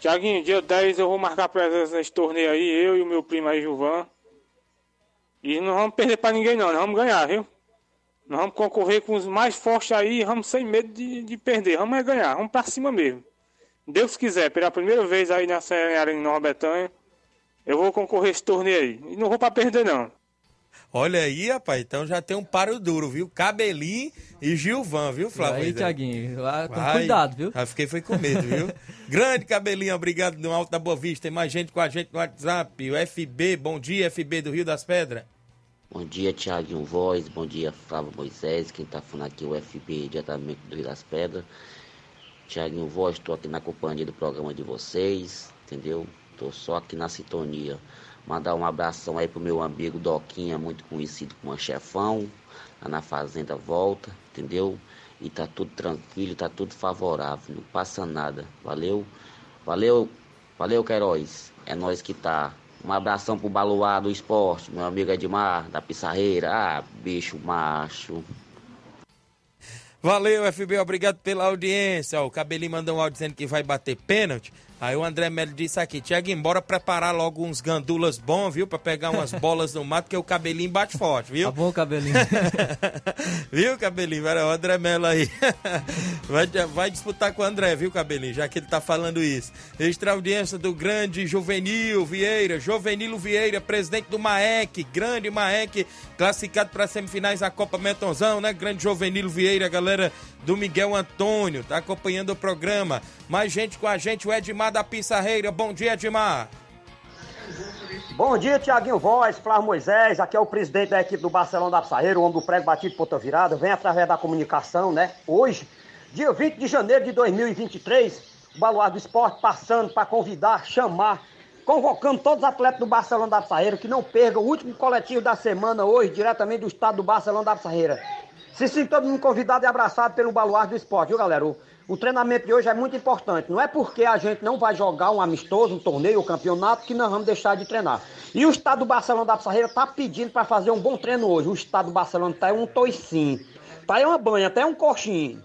[SPEAKER 9] Tiaguinho, dia 10 eu vou marcar presença nesse torneio aí, eu e o meu primo aí, Juvan. E não vamos perder pra ninguém não, nós vamos ganhar, viu? Nós vamos concorrer com os mais fortes aí, vamos sem medo de, de perder, vamos ganhar, vamos pra cima mesmo. Deus quiser, pela primeira vez aí área em Nova Betânia, eu vou concorrer esse torneio aí. E não vou para perder, não.
[SPEAKER 1] Olha aí, rapaz, então já tem um paro duro, viu? Cabelinho e Gilvan, viu, Flávio?
[SPEAKER 2] Aí, Tiaguinho, lá, com cuidado, viu?
[SPEAKER 1] Já fiquei foi com medo, viu? Grande Cabelinho, obrigado no Alto da Boa Vista. Tem mais gente com a gente no WhatsApp. O FB, bom dia, FB do Rio das Pedras.
[SPEAKER 10] Bom dia, Tiaguinho Voz. Bom dia, Flávio Moisés. Quem tá falando aqui é o FB diretamente do Rio das Pedras. Tiaguinho Voz, estou aqui na companhia do programa de vocês, entendeu? Tô só aqui na sintonia. Mandar um abração aí pro meu amigo Doquinha, muito conhecido como chefão, lá na Fazenda Volta, entendeu? E tá tudo tranquilo, tá tudo favorável, não passa nada. Valeu? Valeu, valeu, Queiroz. É nós que tá. Um abração pro Baluar do Esporte, meu amigo Edmar, da Pissarreira. Ah, bicho macho.
[SPEAKER 1] Valeu, FB, obrigado pela audiência. Ó, o Cabelinho mandou um áudio dizendo que vai bater pênalti. Aí o André Melo disse aqui, Tiago, embora preparar logo uns gandulas bons, viu? Pra pegar umas bolas no mato, que o cabelinho bate forte, viu?
[SPEAKER 2] Tá bom, cabelinho.
[SPEAKER 1] viu, cabelinho? Vai, o André Melo aí. vai, vai disputar com o André, viu, cabelinho? Já que ele tá falando isso. Extra audiência do grande Juvenil Vieira, Jovenilo Vieira, presidente do Maek, grande Maek, classificado para semifinais da Copa Metonzão, né? Grande Jovenilo Vieira, galera do Miguel Antônio, tá acompanhando o programa. Mais gente com a gente, o Edmar da Pissarreira. Bom dia, Edmar.
[SPEAKER 11] Bom dia, Tiaguinho Voz, Flávio Moisés, aqui é o presidente da equipe do Barcelona da Pissarreira, o homem do prego batido ponta virada, vem através da comunicação, né? Hoje, dia 20 de janeiro de 2023, o Baluar do Esporte passando para convidar, chamar, convocando todos os atletas do Barcelona da Pissarreira que não percam o último coletivo da semana hoje, diretamente do estado do Barcelona da Pissarreira. Se sinta todo mundo convidado e abraçado pelo Baluar do Esporte, viu, galera? O, o, treinamento de hoje é muito importante. Não é porque a gente não vai jogar um amistoso, um torneio, um campeonato, que nós vamos deixar de treinar. E o estado do Barcelona da Pissarreira está pedindo para fazer um bom treino hoje. O estado do Barcelona tá um toicinho, tá aí uma banha, até um coxinho.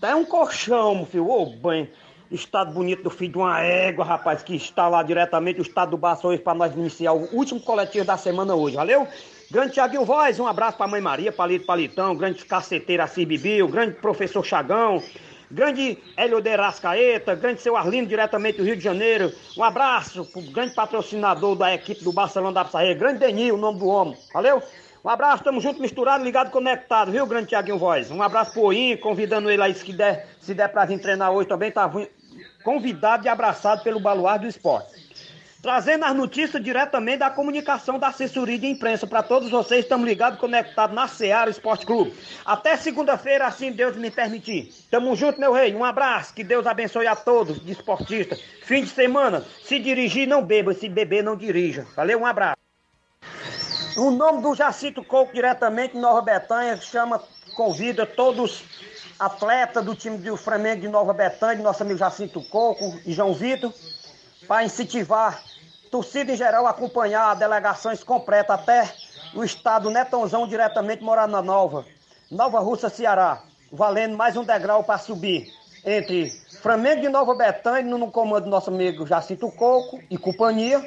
[SPEAKER 11] Tá aí um colchão, meu filho. Ô, oh, banho. Estado bonito do filho de uma égua, rapaz, que está lá diretamente, o estado do hoje, para nós iniciar o último coletivo da semana hoje, valeu? Grande Tiaguinho Voz, um abraço pra Mãe Maria, Palito Palitão, grande caceteira Assis Bibiu, grande professor Chagão, grande Hélio de Rascaeta, grande seu Arlindo, diretamente do Rio de Janeiro. Um abraço pro grande patrocinador da equipe do Barcelona da Pissarreira, grande Denil, o nome do homem. Valeu? Um abraço, tamo junto, misturado, ligado, conectado, viu, grande Tiaguinho Voz? Um abraço pro Oinho, convidando ele aí, se der, se der pra vir treinar hoje também, tá convidado e abraçado pelo Baluar do Esporte trazendo as notícias diretamente da comunicação da assessoria de imprensa para todos vocês. Estamos ligados, conectados na Seara Esporte Clube. Até segunda-feira, assim Deus me permitir. Tamo junto, meu rei. Um abraço. Que Deus abençoe a todos, de esportistas. Fim de semana, se dirigir, não beba. Se beber, não dirija. Valeu, um abraço. O nome do Jacito Coco, diretamente Nova Betânia, chama, convida todos atletas do time do Flamengo de Nova Betânia, nosso amigo Jacinto Coco e João Vitor, para incentivar torcida em geral acompanhar delegações completas até o estado Netonzão, diretamente Morada Nova, Nova Russa, Ceará, valendo mais um degrau para subir entre Flamengo de Nova Betânia, no comando do nosso amigo Jacinto Coco e companhia,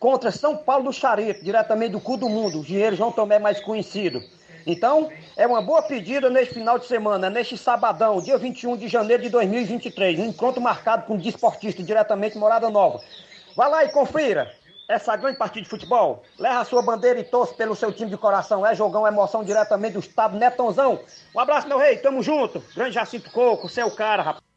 [SPEAKER 11] contra São Paulo do Charito, diretamente do cu do mundo, dinheiro João Tomé mais conhecido. Então, é uma boa pedida neste final de semana, neste sabadão, dia 21 de janeiro de 2023, um encontro marcado com o desportista diretamente Morada Nova. Vá lá e confira essa grande partida de futebol. Leva a sua bandeira e torce pelo seu time de coração. É jogão, é emoção diretamente do estado Netonzão. Um abraço, meu rei. Tamo junto. Grande Jacinto Coco, seu cara, rapaz.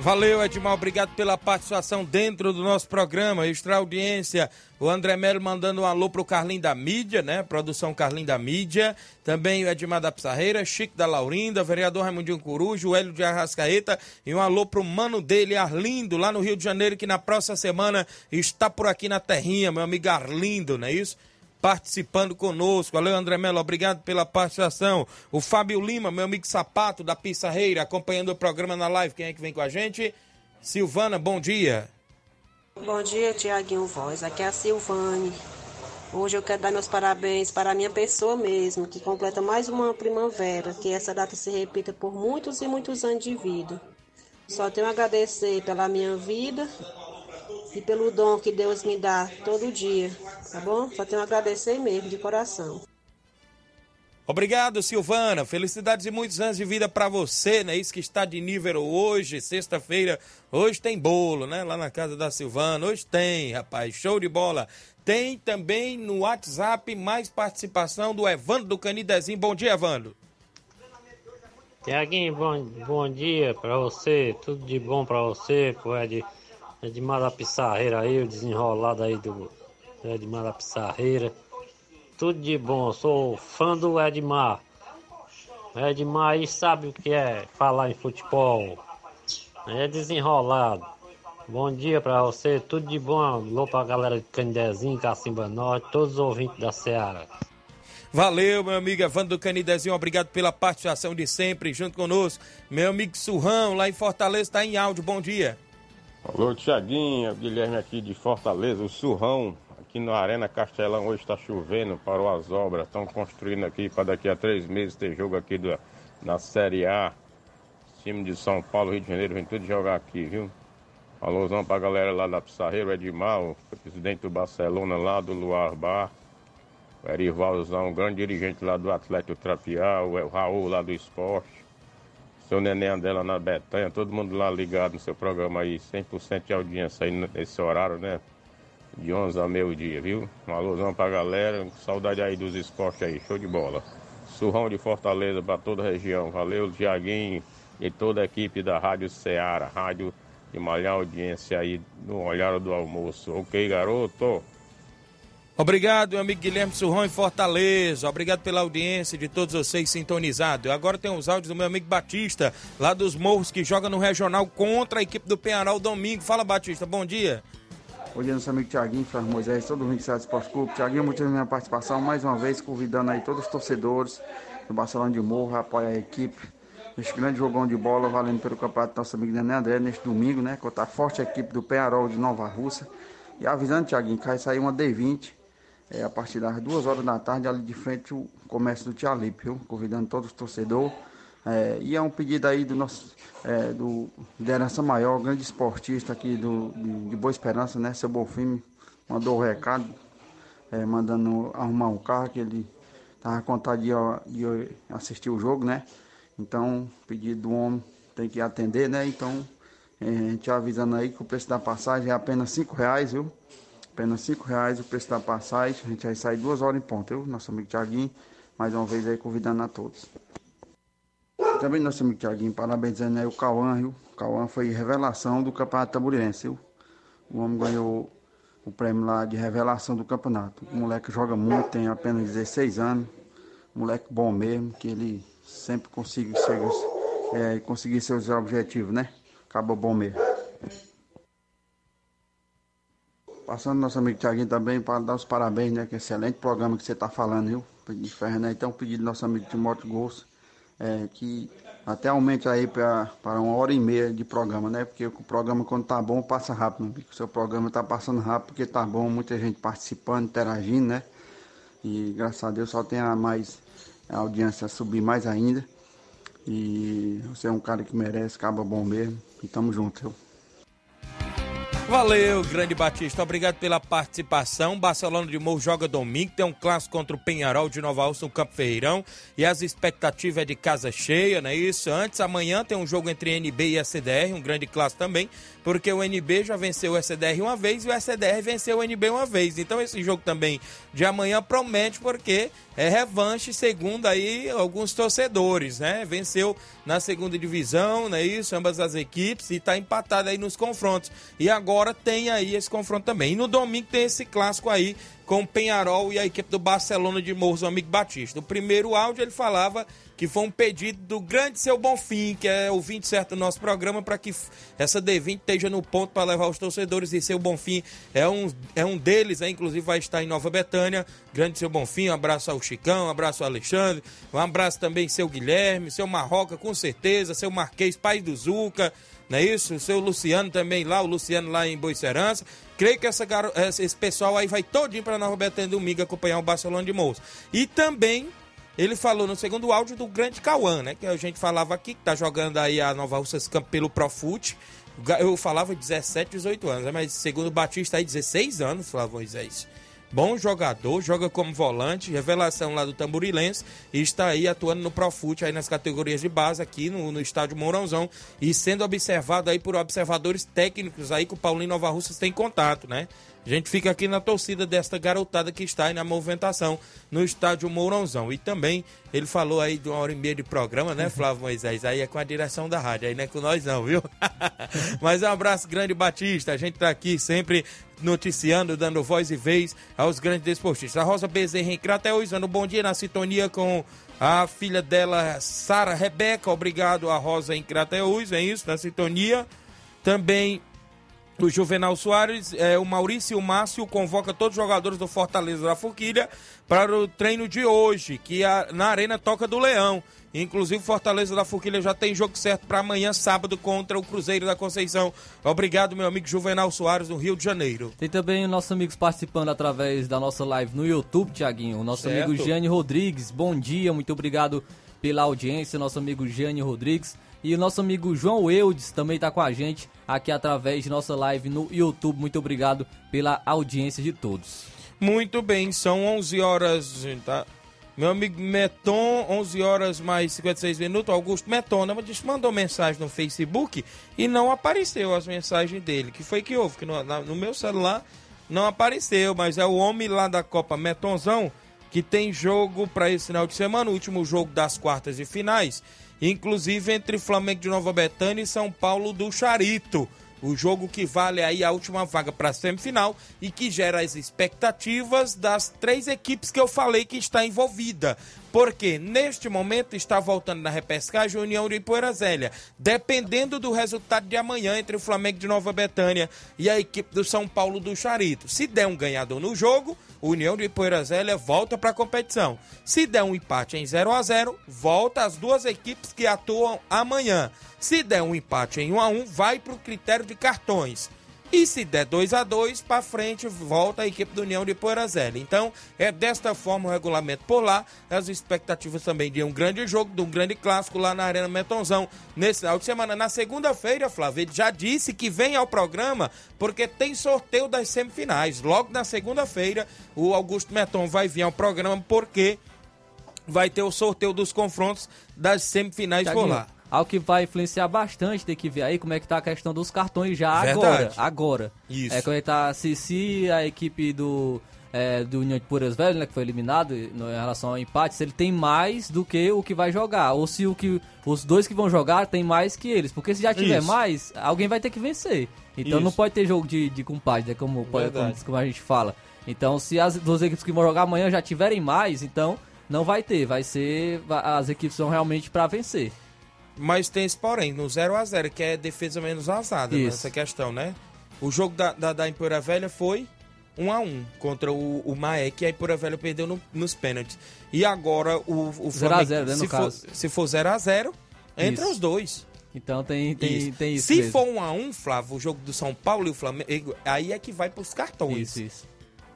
[SPEAKER 1] Valeu, Edmar. Obrigado pela participação dentro do nosso programa. Extra audiência. O André Melo mandando um alô pro Carlinho da Mídia, né? Produção Carlinho da Mídia. Também o Edmar da Pissarreira, Chico da Laurinda, vereador Raimundinho Corujo, Hélio de Arrascaeta. E um alô pro mano dele, Arlindo, lá no Rio de Janeiro, que na próxima semana está por aqui na terrinha, meu amigo Arlindo, não é isso? Participando conosco. Valeu, André Melo, obrigado pela participação. O Fábio Lima, meu amigo Sapato da Pissarreira, acompanhando o programa na live. Quem é que vem com a gente? Silvana, bom dia.
[SPEAKER 12] Bom dia, Tiaguinho Voz. Aqui é a Silvane. Hoje eu quero dar meus parabéns para a minha pessoa mesmo, que completa mais uma primavera, que essa data se repita por muitos e muitos anos de vida. Só tenho a agradecer pela minha vida e pelo dom que Deus me dá todo dia, tá bom? Só tenho a agradecer mesmo, de coração.
[SPEAKER 1] Obrigado, Silvana. Felicidades e muitos anos de vida para você, né? Isso que está de nível hoje, sexta-feira. Hoje tem bolo, né? Lá na casa da Silvana. Hoje tem, rapaz. Show de bola. Tem também no WhatsApp mais participação do Evandro do Canidezinho. Bom dia, Evandro.
[SPEAKER 13] Tiaguinho, bom, bom dia pra você. Tudo de bom pra você, pro Ed, Edmar da Pissarreira aí, o desenrolado aí do Edmar da Pissarreira. Tudo de bom, sou fã do Edmar. Edmar aí sabe o que é falar em futebol. É desenrolado. Bom dia pra você, tudo de bom. Alô pra galera de Candezinho, Cacimba Norte, todos os ouvintes da Seara.
[SPEAKER 1] Valeu, meu amigo Evandro do Canidezinho, obrigado pela participação de sempre junto conosco. Meu amigo Surrão, lá em Fortaleza, está em áudio, bom dia.
[SPEAKER 14] Alô, Tiaguinho, Guilherme aqui de Fortaleza, o Surrão, aqui na Arena Castelão, hoje está chovendo, parou as obras, estão construindo aqui para daqui a três meses ter jogo aqui do, na Série A. Time de São Paulo, Rio de Janeiro, vem tudo jogar aqui, viu? Alôzão pra galera lá da Pissarreira, o Edmar, o presidente do Barcelona lá, do Luar Bar. O Erivaldozão, um grande dirigente lá do Atlético Trapiá, o Raul lá do esporte. Seu Neném Andela na Betanha, todo mundo lá ligado no seu programa aí, 100% de audiência aí nesse horário, né? De 11 a meio-dia, viu? Um alusão pra galera, saudade aí dos esportes aí, show de bola. Surrão de Fortaleza pra toda a região, valeu, Tiaguinho e toda a equipe da Rádio Ceará, rádio de maior audiência aí no olhar do almoço. Ok, garoto?
[SPEAKER 1] Obrigado, meu amigo Guilherme Surrão em Fortaleza. Obrigado pela audiência de todos vocês sintonizados. Agora tem os áudios do meu amigo Batista, lá dos Morros, que joga no Regional contra a equipe do Penharol domingo. Fala, Batista, bom dia.
[SPEAKER 15] Bom dia, nosso amigo Tiaguinho, Flávio Moisés, todo mundo do Esporte Clube. Tiaguinho, muito minha participação mais uma vez, convidando aí todos os torcedores do Barcelona de Morro a apoiar a equipe. Neste grande jogão de bola, valendo pelo campeonato do nosso amigo Nenê André, neste domingo, né? Contra a forte equipe do Penharol de Nova Russa. E avisando, Tiaguinho, que vai sair uma D20 é, a partir das duas horas da tarde, ali de frente o comércio do Tia viu? Convidando todos os torcedores. É, e é um pedido aí do nosso é, do liderança maior, grande esportista aqui do, de, Boa Esperança, né? Seu Bonfim mandou o recado, é, mandando arrumar um carro que ele tava com vontade de, de assistir o jogo, né? Então, pedido do homem tem que atender, né? Então, é, a gente avisando aí que o preço da passagem é apenas cinco reais, viu? Apenas cinco reais o preço da passagem. A gente vai sair duas horas em ponto, viu? Nosso amigo Tiaguinho, mais uma vez aí convidando a todos. Também nosso amigo Tiaguinho, parabenizando aí o Cauã, viu? O Cauã foi revelação do Campeonato Tamburiense, viu? O homem ganhou o prêmio lá de revelação do campeonato. O moleque joga muito, tem apenas 16 anos. Moleque bom mesmo, que ele sempre consegue, é, conseguir seus objetivos, né? Acaba bom mesmo. Passando nosso amigo Tiaguinho também para dar os parabéns, né? Que excelente programa que você está falando, viu? De ferro, né? Então, pedido do nosso amigo Timóteo Gosto, é, que até aumente aí para uma hora e meia de programa, né? Porque o programa, quando tá bom, passa rápido. O seu programa tá passando rápido porque tá bom, muita gente participando, interagindo, né? E graças a Deus só tem a mais a audiência subir mais ainda. E você é um cara que merece, acaba bom mesmo. E tamo junto, viu?
[SPEAKER 1] Valeu, grande Batista. Obrigado pela participação. Barcelona de Morro joga domingo. Tem um clássico contra o Penharol de Nova Alça no Campo Ferreirão. E as expectativas é de casa cheia, não é isso? Antes, amanhã tem um jogo entre NB e SDR, um grande clássico também. Porque o NB já venceu o SDR uma vez e o SDR venceu o NB uma vez. Então esse jogo também de amanhã promete porque é revanche, segundo aí alguns torcedores, né? Venceu na segunda divisão, não é isso? Ambas as equipes e está empatado aí nos confrontos. E agora tem aí esse confronto também. E no domingo tem esse clássico aí com Penharol e a equipe do Barcelona de Morros, amigo Batista. O primeiro áudio ele falava que foi um pedido do grande seu Bonfim, que é ouvinte certo do nosso programa, para que essa D20 esteja no ponto para levar os torcedores. E seu Bonfim é um, é um deles, é, inclusive vai estar em Nova Betânia. Grande seu Bonfim, um abraço ao Chicão, um abraço ao Alexandre, um abraço também seu Guilherme, seu Marroca, com certeza, seu Marquês, pai do Zuca não é isso? O seu Luciano também lá, o Luciano lá em Boicerança. Creio que essa, esse pessoal aí vai todinho para Nova Betânia domingo acompanhar o Barcelona de Moço. E também ele falou no segundo áudio do grande Cauã, né? Que a gente falava aqui, que tá jogando aí a Nova Russas Campo pelo Profute. Eu falava 17, 18 anos, né? mas segundo o Batista aí, 16 anos, Flávio Moisés. Bom jogador, joga como volante, revelação lá do Tamborilense e está aí atuando no Profute aí nas categorias de base aqui no, no estádio Mourãozão e sendo observado aí por observadores técnicos aí que o Paulinho Nova Russas tem contato, né? A gente fica aqui na torcida desta garotada que está aí na movimentação no estádio Mourãozão. E também ele falou aí de uma hora e meia de programa, né, Flávio Moisés? Aí é com a direção da rádio, aí não é com nós não, viu? Mas um abraço grande, Batista. A gente tá aqui sempre noticiando, dando voz e vez aos grandes desportistas. A Rosa Bezerra em Crateus, dando bom dia na sintonia com a filha dela, Sara Rebeca. Obrigado a Rosa em Crateus, é isso, na sintonia. Também o Juvenal Soares, é, o Maurício e o Márcio convoca todos os jogadores do Fortaleza da Forquilha para o treino de hoje, que é na Arena Toca do Leão. Inclusive, Fortaleza da Forquilha já tem jogo certo para amanhã, sábado, contra o Cruzeiro da Conceição. Obrigado, meu amigo Juvenal Soares, do Rio de Janeiro.
[SPEAKER 2] Tem também nossos amigos participando através da nossa live no YouTube, Tiaguinho. O nosso
[SPEAKER 1] Certo.
[SPEAKER 2] amigo Gianni Rodrigues, bom dia, muito obrigado pela audiência, nosso amigo Gianni Rodrigues. E o nosso amigo João Eudes também está com a gente aqui através de nossa live no YouTube. Muito obrigado pela audiência de todos.
[SPEAKER 1] Muito bem, são 11 horas, tá? Meu amigo Meton, 11 horas mais 56 minutos. Augusto Meton, né? Disse, mandou mensagem no Facebook e não apareceu as mensagens dele. que foi que houve? Que no, no meu celular não apareceu, mas é o homem lá da Copa Metonzão que tem jogo para esse final de semana, o último jogo das quartas e finais, inclusive entre Flamengo de Nova Betânia e São Paulo do Charito. O jogo que vale aí a última vaga para a semifinal e que gera as expectativas das três equipes que eu falei que está envolvida. Porque neste momento está voltando na repescagem a União de Ipoeira Zélia. Dependendo do resultado de amanhã entre o Flamengo de Nova Betânia e a equipe do São Paulo do Charito. Se der um ganhador no jogo, o União de Ipoeira Zélia volta para a competição. Se der um empate em 0 a 0 volta as duas equipes que atuam amanhã. Se der um empate em 1 a 1 vai para o critério de cartões. E se der 2 a 2 para frente, volta a equipe do União de Poeirazela. Então, é desta forma o regulamento por lá. As expectativas também de um grande jogo, de um grande clássico lá na Arena Metonzão nesse final de semana. Na segunda-feira, Flávio, já disse que vem ao programa porque tem sorteio das semifinais. Logo na segunda-feira, o Augusto Meton vai vir ao programa porque vai ter o sorteio dos confrontos das semifinais por
[SPEAKER 2] Thiaguinho,
[SPEAKER 1] lá.
[SPEAKER 2] Algo que vai influenciar bastante, tem que ver aí como é que tá a questão dos cartões já
[SPEAKER 1] Verdade.
[SPEAKER 2] agora. Agora.
[SPEAKER 1] Isso.
[SPEAKER 2] É como é que tá se, se a equipe do, é, do União de Puras Velho, né, que foi eliminado no- em relação ao empate, se ele tem mais do que o que vai jogar. Ou se o que os dois que vão jogar tem mais que eles. Porque se já tiver
[SPEAKER 1] Isso.
[SPEAKER 2] mais, alguém vai ter que vencer. Então
[SPEAKER 1] Isso.
[SPEAKER 2] não pode ter jogo de, de compadre, né, como, pode- como, como a gente fala. Então se as duas equipes que vão jogar amanhã já tiverem mais, então não vai ter. Vai ser. As equipes são realmente para vencer.
[SPEAKER 1] Mas tem esse porém, no 0 a 0 que é defesa menos vazada
[SPEAKER 2] Isso.
[SPEAKER 1] nessa questão, né? O jogo da, da, da Empoeira Velha foi 1 a 1 contra o, o Maé, que a Empoeira Velha perdeu no- nos pênaltis. E agora o, o
[SPEAKER 2] 0 a 0,
[SPEAKER 1] Flamengo,
[SPEAKER 2] né, no
[SPEAKER 1] se, for,
[SPEAKER 2] caso.
[SPEAKER 1] se for 0 a 0 entra
[SPEAKER 2] Isso.
[SPEAKER 1] os dois.
[SPEAKER 2] Então tem, tem,
[SPEAKER 1] Isso.
[SPEAKER 2] tem isso.
[SPEAKER 1] Se
[SPEAKER 2] mesmo.
[SPEAKER 1] for 1 a 1 Flávio, o jogo do São Paulo e o Flamengo, aí é que vai pros cartões.
[SPEAKER 2] Isso, isso.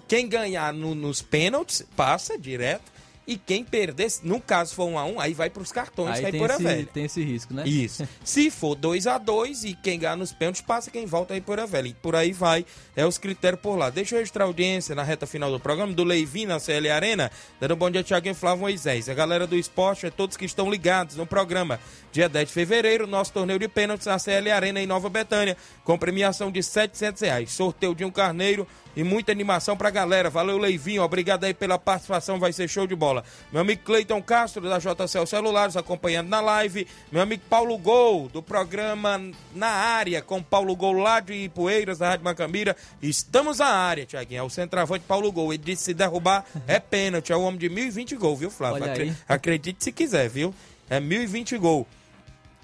[SPEAKER 1] Quem ganhar no- nos pênaltis, passa direto. E quem perder, no caso for 1 a 1 aí vai pros cartões
[SPEAKER 2] Aí tem
[SPEAKER 1] Empoeira
[SPEAKER 2] esse,
[SPEAKER 1] Velha.
[SPEAKER 2] tem esse risco, né?
[SPEAKER 1] Isso. Se for 2 a 2 e quem ganhar nos pênaltis passa, quem volta aí por a velha. E por aí vai. É os critérios por lá. Deixa eu registrar a audiência na reta final do programa do Leivin na CL Arena. Dando um bom dia, Thiago e Flávio Moisés. A galera do esporte, é todos que estão ligados no programa. Dia 10 de fevereiro, nosso torneio de pênaltis na CL Arena em Nova Betânia, com premiação de 700 reais. Sorteio de um carneiro e muita animação pra galera. Valeu, Leivinho. Obrigado aí pela participação. Vai ser show de bola. Meu amigo Cleiton Castro, da JCL Celulares, acompanhando na live. Meu amigo Paulo Gol, do programa Na Área, com Paulo Gol lá de Ipueiras, da Rádio Macambira. Estamos na área, Tiaguinho. É o centroavante Paulo Gol. Ele disse se derrubar é pênalti. É o homem de 1020 gols, viu, Flávio? Acre-. Acredite se quiser, viu? É 1020 gols.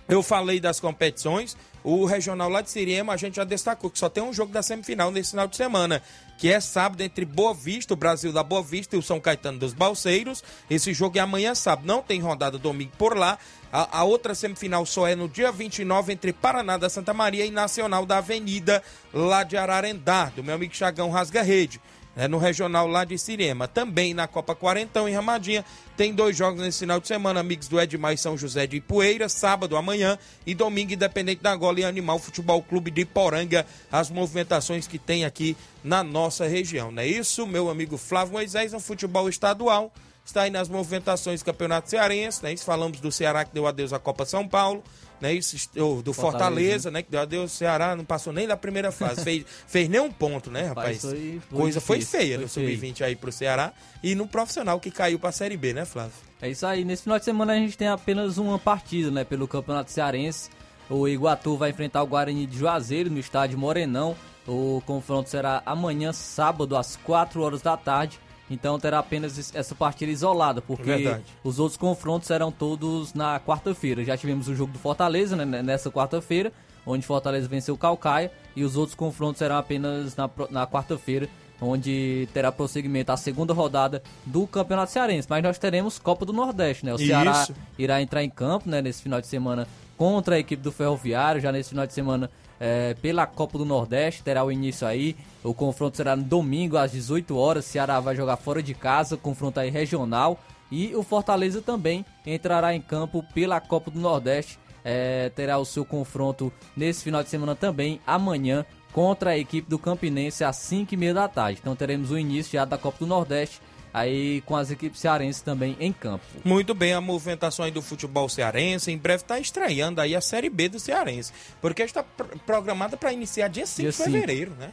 [SPEAKER 1] Eu falei das competições. O regional lá de Siriema, a gente já destacou que só tem um jogo da semifinal nesse final de semana, que é sábado entre Boa Vista, o Brasil da Boa Vista e o São Caetano dos Balseiros. Esse jogo é amanhã sábado, não tem rodada domingo por lá. A, a outra semifinal só é no dia 29 entre Paraná da Santa Maria e Nacional da Avenida, lá de Ararendá, do meu amigo Chagão Rasga Rede. Né, no regional lá de Siriema. Também na Copa Quarentão, em Ramadinha, tem dois jogos nesse final de semana, amigos do Edmar e São José de Ipueira, sábado amanhã e domingo, Independente da Angola e Animal Futebol Clube de Poranga, as movimentações que tem aqui na nossa região, não é isso? Meu amigo Flávio Moisés, no futebol estadual, está aí nas movimentações do Campeonato Cearense, né? Falamos do Ceará que deu adeus à Copa São Paulo, né? Isso, do Fortaleza, Fortaleza, né? Que deu adeus ao Ceará, não passou nem da primeira fase, fez, fez nem um ponto, né, rapaz?
[SPEAKER 2] Foi, foi
[SPEAKER 1] Coisa foi
[SPEAKER 2] difícil,
[SPEAKER 1] feia
[SPEAKER 2] foi
[SPEAKER 1] no Sub-20 aí pro Ceará e no profissional que caiu pra Série B, né, Flávio?
[SPEAKER 2] É isso aí. Nesse final de semana a gente tem apenas uma partida, né, pelo Campeonato Cearense. O Iguatu vai enfrentar o Guarani de Juazeiro no estádio Morenão. O confronto será amanhã, sábado, às 4 horas da tarde. Então terá apenas essa partida isolada, porque
[SPEAKER 1] Verdade.
[SPEAKER 2] os outros confrontos serão todos na quarta-feira. Já tivemos o jogo do Fortaleza né, nessa quarta-feira, onde Fortaleza venceu o Calcaia, e os outros confrontos serão apenas na, na quarta-feira, onde terá prosseguimento a segunda rodada do Campeonato Cearense. Mas nós teremos Copa do Nordeste, né? O Ceará
[SPEAKER 1] Isso.
[SPEAKER 2] irá entrar em campo né, nesse final de semana contra a equipe do Ferroviário, já nesse final de semana é, pela Copa do Nordeste, terá o início aí. O confronto será no domingo às 18 horas. Ceará vai jogar fora de casa, confronto aí regional. E o Fortaleza também entrará em campo pela Copa do Nordeste. É, terá o seu confronto nesse final de semana também, amanhã, contra a equipe do Campinense às 5h30 da tarde. Então teremos o início já da Copa do Nordeste, aí com as equipes cearenses também em campo.
[SPEAKER 1] Muito bem, a movimentação aí do futebol cearense. Em breve está estreando aí a Série B do Cearense. Porque está pr- programada para iniciar dia 5
[SPEAKER 2] Dia
[SPEAKER 1] de fevereiro, né?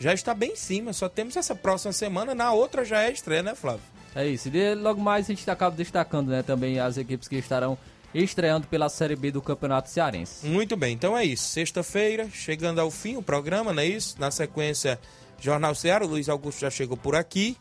[SPEAKER 1] Já está bem em cima, só temos essa próxima semana, na outra já é estreia, né, Flávio?
[SPEAKER 2] É isso. E logo mais a gente acaba destacando né, também as equipes que estarão estreando pela Série B do Campeonato Cearense.
[SPEAKER 1] Muito bem, então é isso. Sexta-feira, chegando ao fim o programa, não é isso? Na sequência, Jornal Ceará, o Luiz Augusto já chegou por aqui.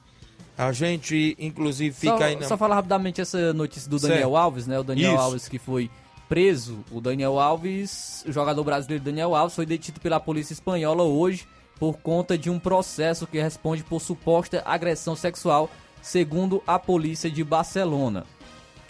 [SPEAKER 1] A gente, inclusive, fica
[SPEAKER 2] só,
[SPEAKER 1] aí... na-
[SPEAKER 2] só falar rapidamente essa notícia do Daniel
[SPEAKER 1] Certo.
[SPEAKER 2] Alves, né? O Daniel
[SPEAKER 1] Isso.
[SPEAKER 2] Alves que foi preso. O Daniel Alves, o jogador brasileiro Daniel Alves, foi detido pela polícia espanhola hoje por conta de um processo que responde por suposta agressão sexual, segundo a polícia de Barcelona.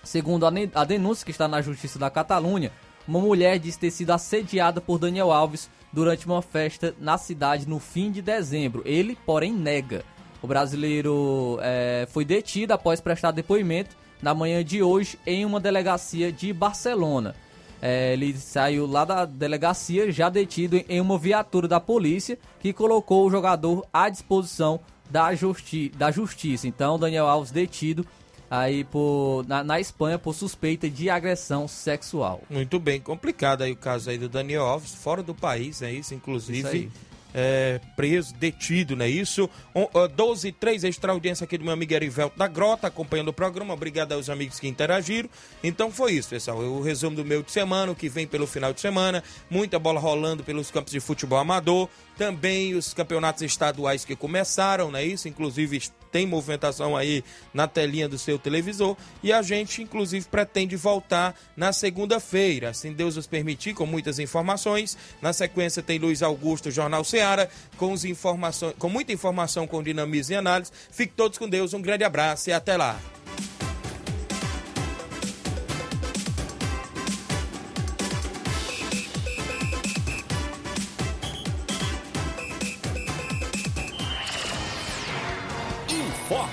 [SPEAKER 2] Segundo a denúncia que está na Justiça da Catalunha, uma mulher diz ter sido assediada por Daniel Alves durante uma festa na cidade no fim de dezembro. Ele, porém, nega. O brasileiro eh, foi detido após prestar depoimento na manhã de hoje em uma delegacia de Barcelona. Eh, ele saiu lá da delegacia já detido em uma viatura da polícia que colocou o jogador à disposição da, justi da justiça. Então, Daniel Alves detido aí por, na, na Espanha por suspeita de agressão sexual.
[SPEAKER 1] Muito bem, complicado aí o caso aí do Daniel Alves, fora do país, é isso,
[SPEAKER 2] Isso
[SPEAKER 1] inclusive
[SPEAKER 2] aí.
[SPEAKER 1] É, preso, detido, não é isso? On- ó, 12 e 3, extra audiência aqui do meu amigo Erivelto da Grota, acompanhando o programa, obrigado aos amigos que interagiram. Então foi isso, pessoal, o resumo do meu de semana, o que vem pelo final de semana, muita bola rolando pelos campos de futebol amador, também os campeonatos estaduais que começaram, não é isso? Inclusive tem movimentação aí na telinha do seu televisor e a gente inclusive pretende voltar na segunda-feira, se Deus nos permitir, com muitas informações. Na sequência tem Luiz Augusto, Jornal Ceará, com, os informações, com muita informação com dinamismo e análise. Fique todos com Deus, um grande abraço e até lá.